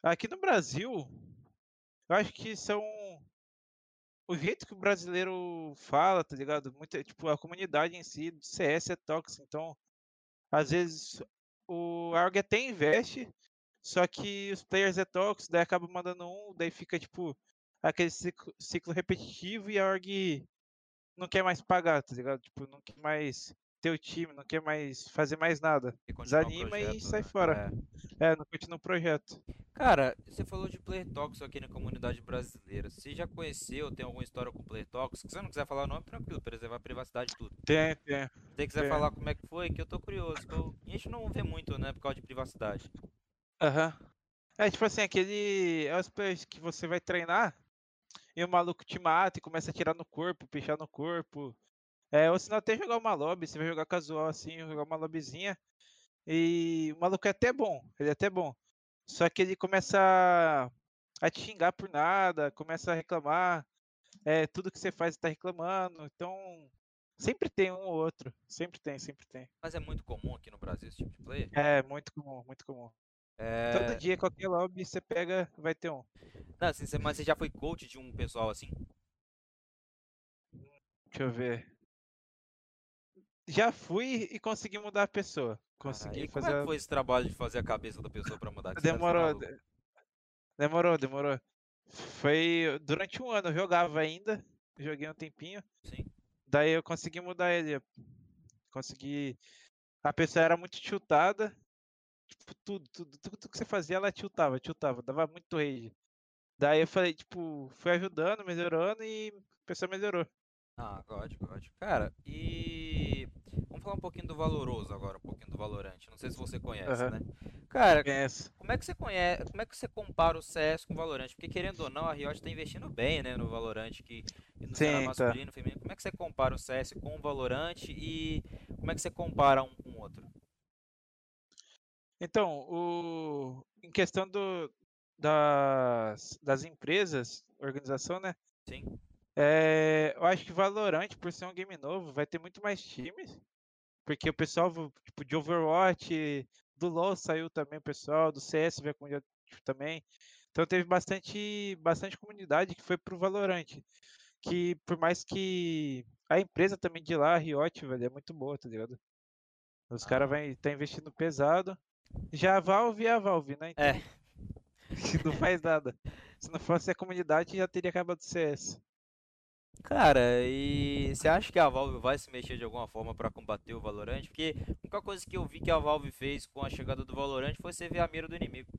B: Aqui no Brasil, eu acho que são o jeito que o brasileiro fala, tá ligado? Muita, tipo, a comunidade em si do CS é tóxica, então às vezes o a org até investe, só que os players é tóxico, daí acaba mandando um, daí fica tipo aquele ciclo, ciclo repetitivo e a org não quer mais pagar, tá ligado? Tipo, não quer mais ter o time, não quer mais fazer mais nada.
A: E
B: Desanima e
A: projeto,
B: sai
A: né?
B: fora.
A: É.
B: É, não continua o projeto.
A: Cara, você falou de Player Talks aqui na comunidade brasileira. Você já conheceu, tem alguma história com Player Talks? Se você não quiser falar o nome, tranquilo, preservar a privacidade tudo.
B: Tem, tem.
A: Se você quiser
B: É.
A: falar como é que foi, que eu tô curioso. eu- A gente não vê muito, né, por causa de privacidade.
B: Aham. É tipo assim, aquele. É os players que você vai treinar e o maluco te mata e começa a tirar no corpo, pichar no corpo. É, ou senão até jogar uma lobby, você vai jogar casual assim, jogar uma lobbyzinha. E o maluco é até bom, ele é até bom. Só que ele começa a- te xingar por nada, começa a reclamar. É, tudo que você faz tá reclamando. Então, sempre tem um ou outro. Sempre tem, sempre tem.
A: Mas é muito comum aqui no Brasil esse tipo de player.
B: É, muito comum, muito comum. Todo
A: É...
B: dia, qualquer lobby você pega, vai ter um.
A: Não, assim, você- mas você já foi coach de um pessoal assim?
B: Deixa eu ver. já fui e consegui mudar a pessoa.
A: Caralho,
B: Consegui
A: como
B: fazer.
A: é
B: a-
A: que foi esse trabalho de fazer a cabeça da pessoa pra mudar? Ser
B: Demorou. de- Demorou, demorou. Foi durante um ano, eu jogava ainda. Joguei um tempinho.
A: Sim.
B: Daí eu consegui mudar ele. Consegui. A pessoa era muito tiltada. Tipo, tudo, tudo, tudo, tudo que você fazia, ela tiltava, tiltava, dava muito rage. Daí eu falei, tipo, fui ajudando, melhorando e a pessoa melhorou.
A: Ah, ótimo, ótimo. Cara, e vamos falar um pouquinho do Valoroso agora, um pouquinho do Valorant. Não sei se você conhece,
B: Aham.
A: né? Cara,
B: Conheço.
A: como é que você conhece, como é que você compara o CS com o Valorant? Porque querendo ou não, a Riot tá investindo bem, né, no Valorant que no
B: Sim, tá.
A: masculino, feminino. Como é que você compara o CS com o Valorant e como é que você compara um com o outro?
B: Então, o... em questão do... das... das empresas, organização, né?
A: Sim.
B: É, eu acho que Valorant, por ser um game novo, vai ter muito mais times. Porque o pessoal, tipo, de Overwatch, do LoL saiu também o pessoal, do CS veio também. Então teve bastante, bastante comunidade que foi pro Valorant. Que por mais que a empresa também de lá, a Riot, velho, é muito boa, tá ligado? Os caras
A: Ah.
B: vai tá investindo pesado. Já a Valve é a Valve, né? Então,
A: É.
B: não faz nada. Se não fosse a comunidade, já teria acabado o CS.
A: Cara, e você acha que a Valve vai se mexer de alguma forma pra combater o Valorant? Porque a única coisa que eu vi que a Valve fez com a chegada do Valorant foi você ver a mira do inimigo.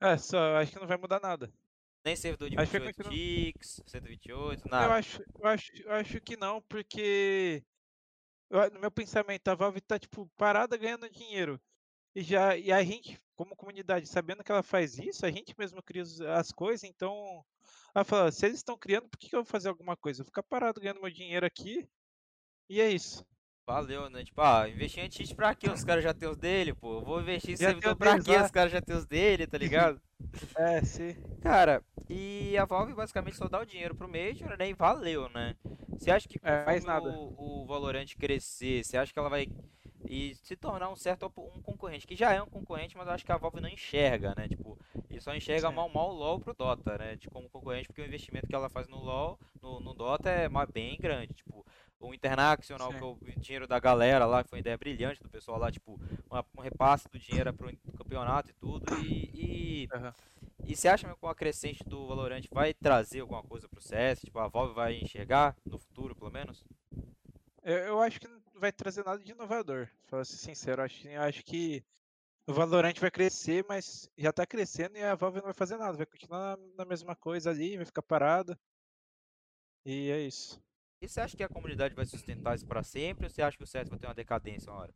B: É, só acho que não vai mudar nada.
A: Nem servidor de
B: Acho que
A: 28
B: continua-
A: ticks, 128,
B: Eu
A: nada.
B: acho, eu acho, eu acho que não, porque eu no meu pensamento a Valve tá tipo parada ganhando dinheiro. E já e a gente, como comunidade, sabendo que ela faz isso, a gente mesmo cria as coisas, então ela fala, se eles estão criando, por que que eu vou fazer alguma coisa? Eu vou ficar parado ganhando meu dinheiro aqui. E é isso.
A: Valeu, né? Tipo, ah, investir em cheat pra quê? Os caras já tem os dele, pô. Eu Vou investir em servidor pra quê? Os caras já tem os dele, tá ligado?
B: É, sim.
A: Cara, e a Valve basicamente só dá o dinheiro pro Major, né? E valeu, né? Você acha que
B: É,
A: conforme
B: nada.
A: o, o Valorant crescer, você acha que ela vai e se tornar um certo um concorrente, que já é um concorrente, mas eu acho que a Valve não enxerga, né? Tipo, ele só enxerga
B: Sim.
A: mal mal o LoL pro Dota, né? De como concorrente, porque o investimento que ela faz no LoL, no, no Dota é bem grande, tipo, o Internacional,
B: Sim.
A: que é o dinheiro da galera lá, que foi uma ideia brilhante do pessoal lá, tipo, uma- um repasse do dinheiro pro campeonato e tudo, e, e
B: Aham.
A: e você acha mesmo que com a crescente do Valorant vai trazer alguma coisa pro CS? Tipo, a Valve vai enxergar no futuro, pelo menos?
B: Eu, eu acho que não vai trazer nada de inovador, pra ser sincero. Eu acho, eu acho que o Valorant vai crescer, mas já tá crescendo e a Valve não vai fazer nada. Vai continuar na, na mesma coisa ali, vai ficar parada. E é isso.
A: E você acha que a comunidade vai sustentar isso pra sempre? Ou você acha que o CS vai ter uma decadência uma hora?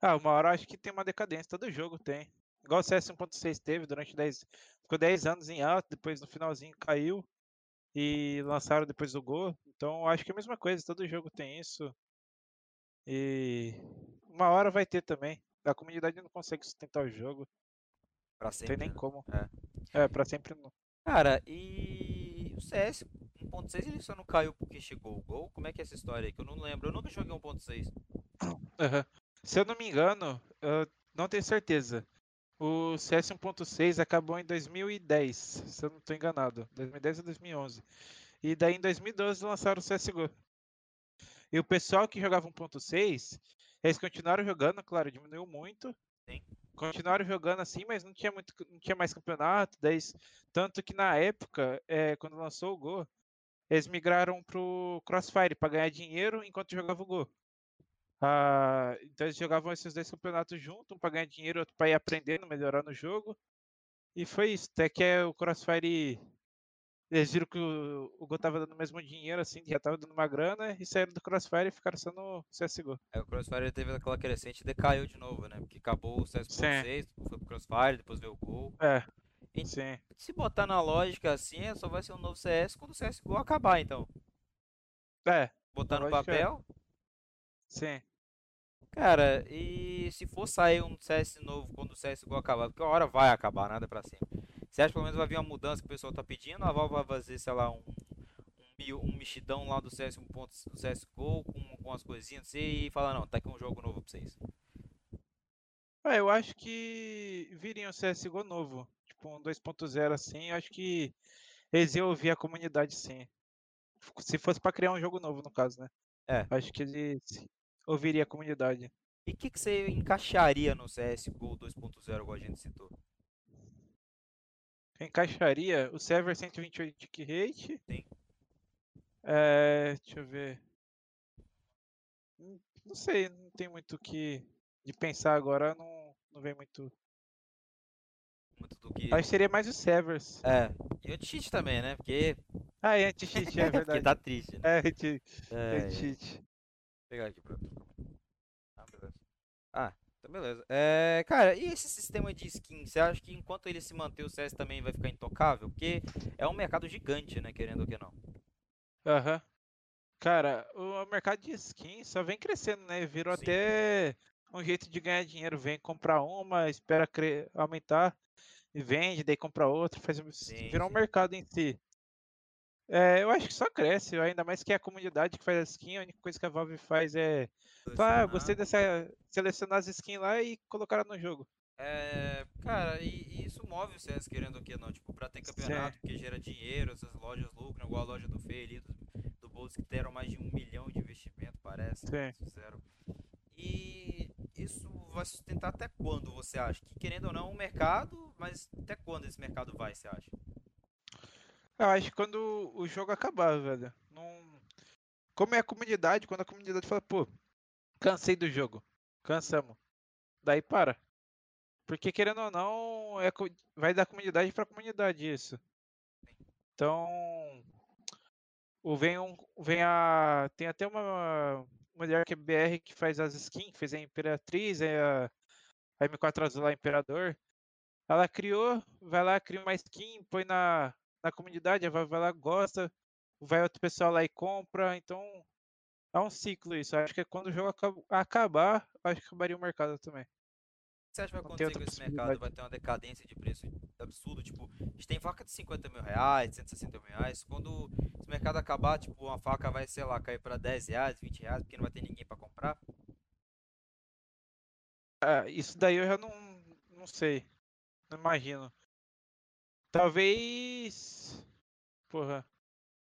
B: Ah, uma hora eu acho que tem uma decadência, todo jogo tem. Igual o CS 1.6 teve durante 10. Ficou 10 anos em alta, depois no finalzinho caiu. E lançaram depois do Go. Então eu acho que é a mesma coisa, todo jogo tem isso. E uma hora vai ter também. A comunidade não consegue sustentar o jogo.
A: Pra
B: Não tem
A: sempre,
B: nem
A: né?
B: como.
A: É.
B: É, pra sempre não.
A: Cara, e o CS 1.6 ele só não caiu porque chegou o gol? Como é que é essa história aí? Que eu não lembro. Eu nunca joguei 1.6.
B: Aham. Se eu não me engano, eu não tenho certeza. O CS 1.6 acabou em 2010, se eu não estou enganado. 2010 ou 2011. E daí em 2012 lançaram o CSGO. E o pessoal que jogava 1.6, eles continuaram jogando, claro, diminuiu muito.
A: Sim.
B: Continuaram jogando assim, mas não tinha, muito, não tinha mais campeonato. Daí, tanto que na época, é, quando lançou o Go, eles migraram pro Crossfire para ganhar dinheiro enquanto jogava o Go. Ah, então eles jogavam esses dois campeonatos juntos, um para ganhar dinheiro, outro para ir aprendendo, melhorando o jogo. E foi isso. Até que é o Crossfire. Eles viram que o, o Go tava dando o mesmo dinheiro, assim, já tava dando uma grana, e saíram do Crossfire e ficaram só no CSGO.
A: Aí o Crossfire teve aquela crescente e decaiu de novo, né? Porque acabou o CS 1.6, foi pro Crossfire, depois veio o gol.
B: É.
A: E-
B: Sim.
A: Se botar na lógica assim, é, só vai ser um novo CS quando o CSGO acabar, então.
B: É,
A: Botar no
B: é.
A: papel,
B: sim.
A: Cara, e se for sair um CS novo quando o CSGO acabar? Porque a hora vai acabar, nada pra sempre. Você acha que pelo menos vai vir uma mudança que o pessoal tá pedindo? A Valve vai fazer, sei lá, um, um, um mexidão lá do, CS, um ponto, do CSGO com, com as coisinhas assim e falar, não, tá aqui um jogo novo pra vocês.
B: É, eu acho que viria um CSGO novo, tipo um 2.0 assim, eu acho que eles iam ouvir a comunidade sim. Se fosse pra criar um jogo novo, no caso, né?
A: É.
B: Acho que ele ouviria a comunidade.
A: E o que, que você encaixaria no CSGO 2.0, igual a gente citou?
B: Encaixaria o server 128 de rate.
A: Sim.
B: É, deixa eu ver. Hum, Não sei, não tem muito o que de pensar agora, não, não vem muito.
A: Muito do que.
B: Acho que seria mais os servers.
A: É. E o cheat também, né? Porque,
B: Ah, é anti-cheat, é
A: porque
B: verdade.
A: tá triste, né?
B: É anti-
A: É, é. Pegar aqui pra. Ah, beleza. Ah, então beleza. É, cara, e esse sistema de skin? Você acha que enquanto ele se manter, o CS também vai ficar intocável? Porque é um mercado gigante, né? Querendo ou que não.
B: Aham. Cara, o mercado de skin só vem crescendo, né? Virou
A: Sim.
B: até um jeito de ganhar dinheiro. Vem comprar uma, espera aumentar e vende, daí compra outra, faz
A: Sim,
B: virou um mercado em si. É, eu acho que só cresce, ainda mais que é a comunidade que faz a skin, a única coisa que a Valve faz é falar, ah, gostei
A: Selecionar.
B: dessa, selecionar as skins lá e colocar no jogo.
A: É, cara, e, e isso move o CS querendo ou que não, tipo, pra ter campeonato, porque gera dinheiro, essas lojas lucram, igual a loja do Fê ali, do, do Bolsa, que deram mais de um milhão de investimento, parece,
B: Sim.
A: fizeram. E isso vai sustentar até quando, você acha? Que querendo ou não, o mercado, mas até quando esse mercado vai, você acha?
B: Eu acho que quando o jogo acabar, velho. Não... Como é a comunidade, quando a comunidade fala, pô, cansei do jogo. Cansamos. Daí para. Porque querendo ou não, é, vai da comunidade pra comunidade isso. Então. O vem, um, vem a. Tem até uma mulher que é BR que faz as skins, fez a Imperatriz, a, a M4 Azul lá, Imperador. Ela criou, vai lá, cria uma skin, põe na, na comunidade, vai, vai lá, gosta, vai outro pessoal lá e compra, então é um ciclo isso. Acho que quando o jogo acab- acabar, acho que acabaria o mercado também.
A: O que você acha que vai acontecer com esse mercado? Vai ter uma decadência de preço absurdo? Tipo, a gente tem faca de 50 mil reais, 160 mil reais. Quando esse mercado acabar, tipo, uma faca vai, sei lá, cair pra 10 reais, 20 reais, porque não vai ter ninguém pra comprar?
B: Ah, isso daí eu já não, não sei, não imagino. Talvez, porra,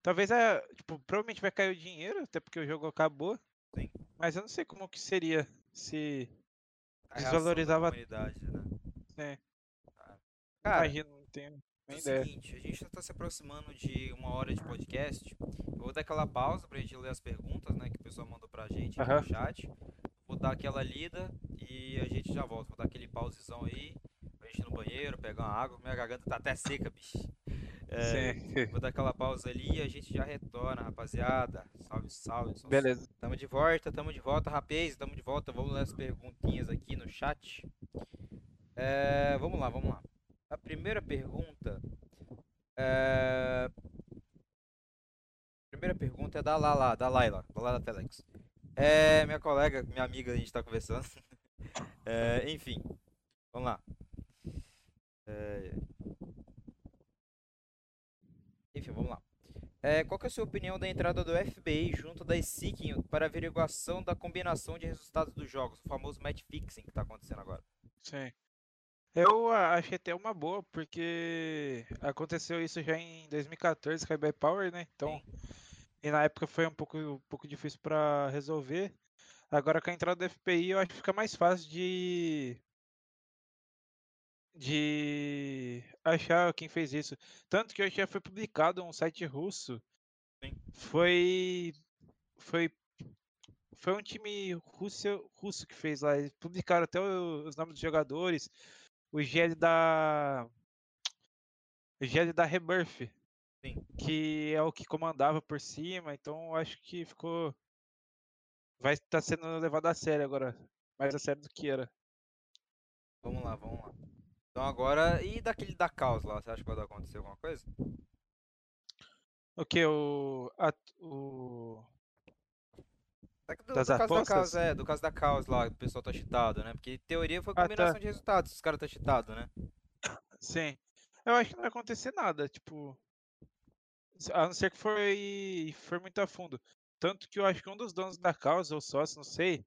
B: talvez a, tipo, provavelmente vai cair o dinheiro, até porque o jogo acabou.
A: Sim.
B: Mas eu não sei como que seria se
A: A
B: Desvalorizava-
A: né?
B: né,
A: Cara,
B: imagino, não tenho
A: é
B: nem
A: o
B: ideia.
A: seguinte, a gente já tá se aproximando de uma hora de podcast. Eu vou dar aquela pausa pra gente ler as perguntas, né, que o pessoal mandou pra gente aqui
B: Aham.
A: no chat. Vou dar aquela lida e a gente já volta. Vou dar aquele pausezão aí, ir no banheiro, pegar uma água. Minha garganta tá até seca, bicho. É,
B: Sim.
A: Vou dar aquela pausa ali e a gente já retorna, rapaziada. Salve, salve. são-
B: Beleza.
A: Tamo de volta, tamo de volta, rapaz. Tamo de volta. Vamos ler as perguntinhas aqui no chat. É, vamos lá, vamos lá. A primeira pergunta. É... Primeira pergunta é da Lala, da Laila, da Laila Telex. É, minha colega, minha amiga, a gente tá conversando. É, enfim, vamos lá. É, Enfim, vamos lá. É, qual que é a sua opinião da entrada do FBI junto da Seeking para averiguação da combinação de resultados dos jogos, o famoso match fixing que está acontecendo agora?
B: Sim. Eu a- achei até uma boa, porque aconteceu isso já em 2014 com a By Power, né? Então, e na época foi um pouco, um pouco difícil para resolver. Agora com a entrada do FPI, eu acho que fica mais fácil de de achar quem fez isso. Tanto que hoje já foi publicado um site russo.
A: Sim.
B: Foi foi foi um time russo, russo que fez lá. Eles publicaram até os nomes dos jogadores. O GL da. O GL da Rebirth.
A: Sim.
B: Que é o que comandava por cima. Então acho que ficou. Vai estar sendo levado a sério agora. Mais a sério do que era.
A: Vamos lá, vamos lá. Então agora, e daquele da caos lá, você acha que pode acontecer alguma coisa?
B: O que? O. a- o
A: Do,
B: Das
A: do caso da caos, é, do caso da caos lá, o pessoal tá cheatado, né? Porque em teoria foi
B: Ah, tá.
A: combinação de resultados, os caras tá cheatado, né?
B: sim. Eu acho que não vai acontecer nada. Tipo. A não ser que foi, foi muito a fundo. Tanto que eu acho que um dos donos da causa, ou sócio, não sei,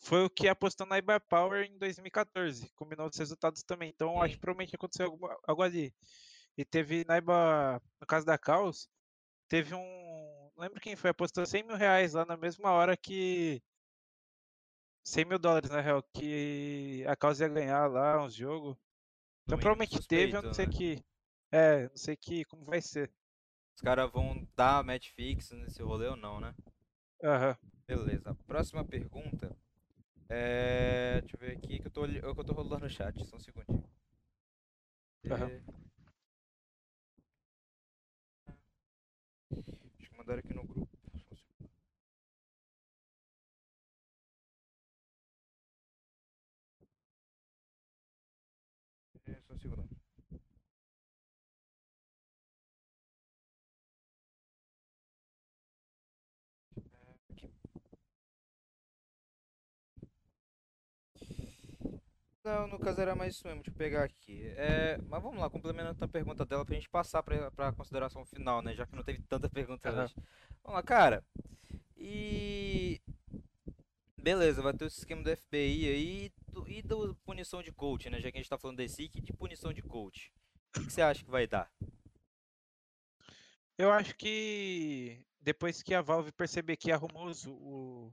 B: foi o que apostou na Ibar Power em 2014. Combinou os resultados também. Então acho que provavelmente aconteceu algo, algo ali. E teve na Iba, no caso da Caos, teve um. lembro quem foi, apostou 100 mil reais lá na mesma hora que. 100 mil dólares, na real, que a causa ia ganhar lá uns jogos. Então provavelmente
A: suspeito,
B: teve, eu não sei
A: né?
B: que. É, não sei que como vai ser.
A: Os caras vão dar match fix nesse rolê ou não, né?
B: Aham.
A: Beleza. Próxima pergunta. É. Deixa eu ver aqui que eu tô, eu que eu tô rolando no chat, só um segundinho. É, Acho que mandaram aqui no grupo. Não, no caso era mais isso mesmo, deixa eu pegar aqui. É, mas vamos lá, complementando a pergunta dela pra gente passar pra, pra consideração final, né? Já que não teve tanta pergunta hoje. Vamos lá, cara. E. Beleza, vai ter esse esquema do FBI aí e do, e do punição de coach, né? Já que a gente tá falando desse e de punição de coach. O que que você acha que vai dar?
B: Eu acho que depois que a Valve perceber que arrumou os, o-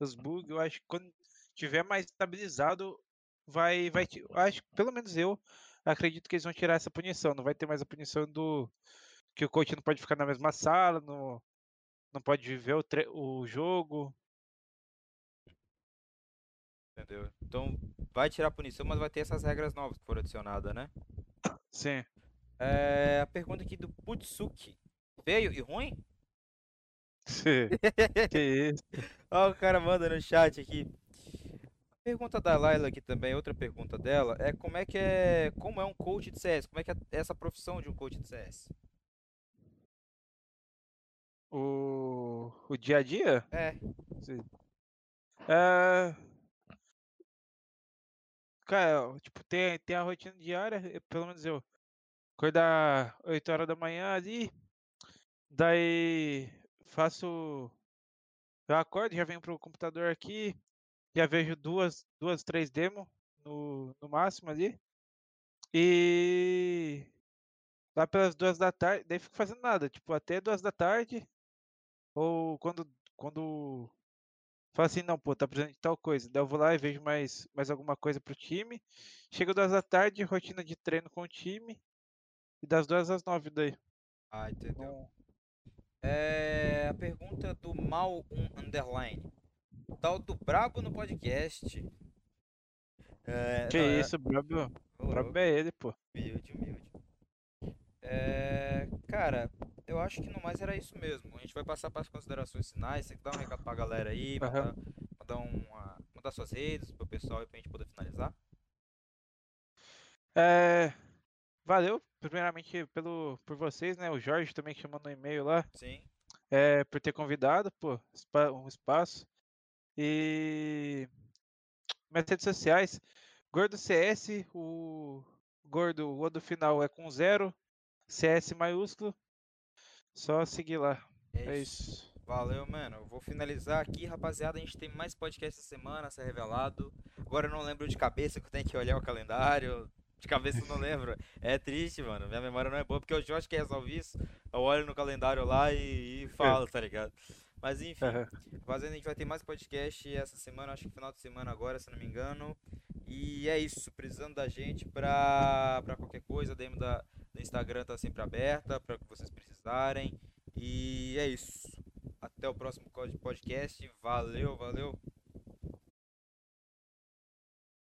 B: os bugs, eu acho que quando tiver mais estabilizado, vai, vai, acho, pelo menos eu acredito que eles vão tirar essa punição. Não vai ter mais a punição do que o coach não pode ficar na mesma sala, não, não pode viver o, tre- o jogo.
A: Entendeu? Então, vai tirar a punição, mas vai ter essas regras novas que foram adicionadas, né?
B: Sim.
A: É, a pergunta aqui do Putsuki. Feio e ruim?
B: que isso?
A: Ó, o cara manda no chat aqui. Pergunta da Laila aqui também, outra pergunta dela, é como é que é, como é um coach de CS? Como é que é essa profissão de um coach de CS?
B: O, o dia a dia?
A: É.
B: É, cara, tipo, tem, tem a rotina diária, eh, pelo menos eu acordar 8 horas da manhã ali, daí faço. Eu acordo, já venho pro computador aqui, já vejo duas, duas, três demos no, no máximo ali. E lá pelas duas da tarde, daí fico fazendo nada, tipo, até duas da tarde, ou quando, quando falo assim, não, pô, tá precisando de tal coisa, daí eu vou lá e vejo mais, mais alguma coisa pro time. Chega duas da tarde, rotina de treino com o time, e das duas às nove daí.
A: ah, entendeu.
B: Não-
A: É, a pergunta do mal um underline. Tal do Brabo no podcast. É,
B: Que
A: não, é-
B: isso, brabo,
A: Ô,
B: brabo é ele, pô.
A: Humilde, humilde. É, cara, eu acho que no mais era isso mesmo. A gente vai passar para as considerações finais. Você quer dar um recado pra galera aí,
B: Aham.
A: mandar, mandar, uma, mandar suas redes pro pessoal aí pra gente poder finalizar?
B: É, valeu, primeiramente, pelo, por vocês, né? O Jorge também que chamou no e-mail lá.
A: Sim.
B: é, por ter convidado, pô, um espaço. E minhas redes sociais, Gordo CS, o Gordo, o O do final é com zero, CS maiúsculo. Só seguir lá. É isso.
A: Valeu, mano. Vou finalizar aqui, rapaziada. A gente tem mais podcast essa semana ser revelado. Agora eu não lembro de cabeça que eu tenho que olhar o calendário. De cabeça eu não lembro. É triste, mano. Minha memória não é boa, porque é o Jorge que resolve isso. Eu olho no calendário lá e, e falo, tá ligado? Mas enfim, rapaziada, a gente vai ter mais podcast essa semana, acho que final de semana agora, se não me engano. E é isso, precisando da gente pra, pra qualquer coisa, a DM da, do Instagram tá sempre aberta, pra que vocês precisarem. E é isso. Até o próximo podcast. Valeu, valeu.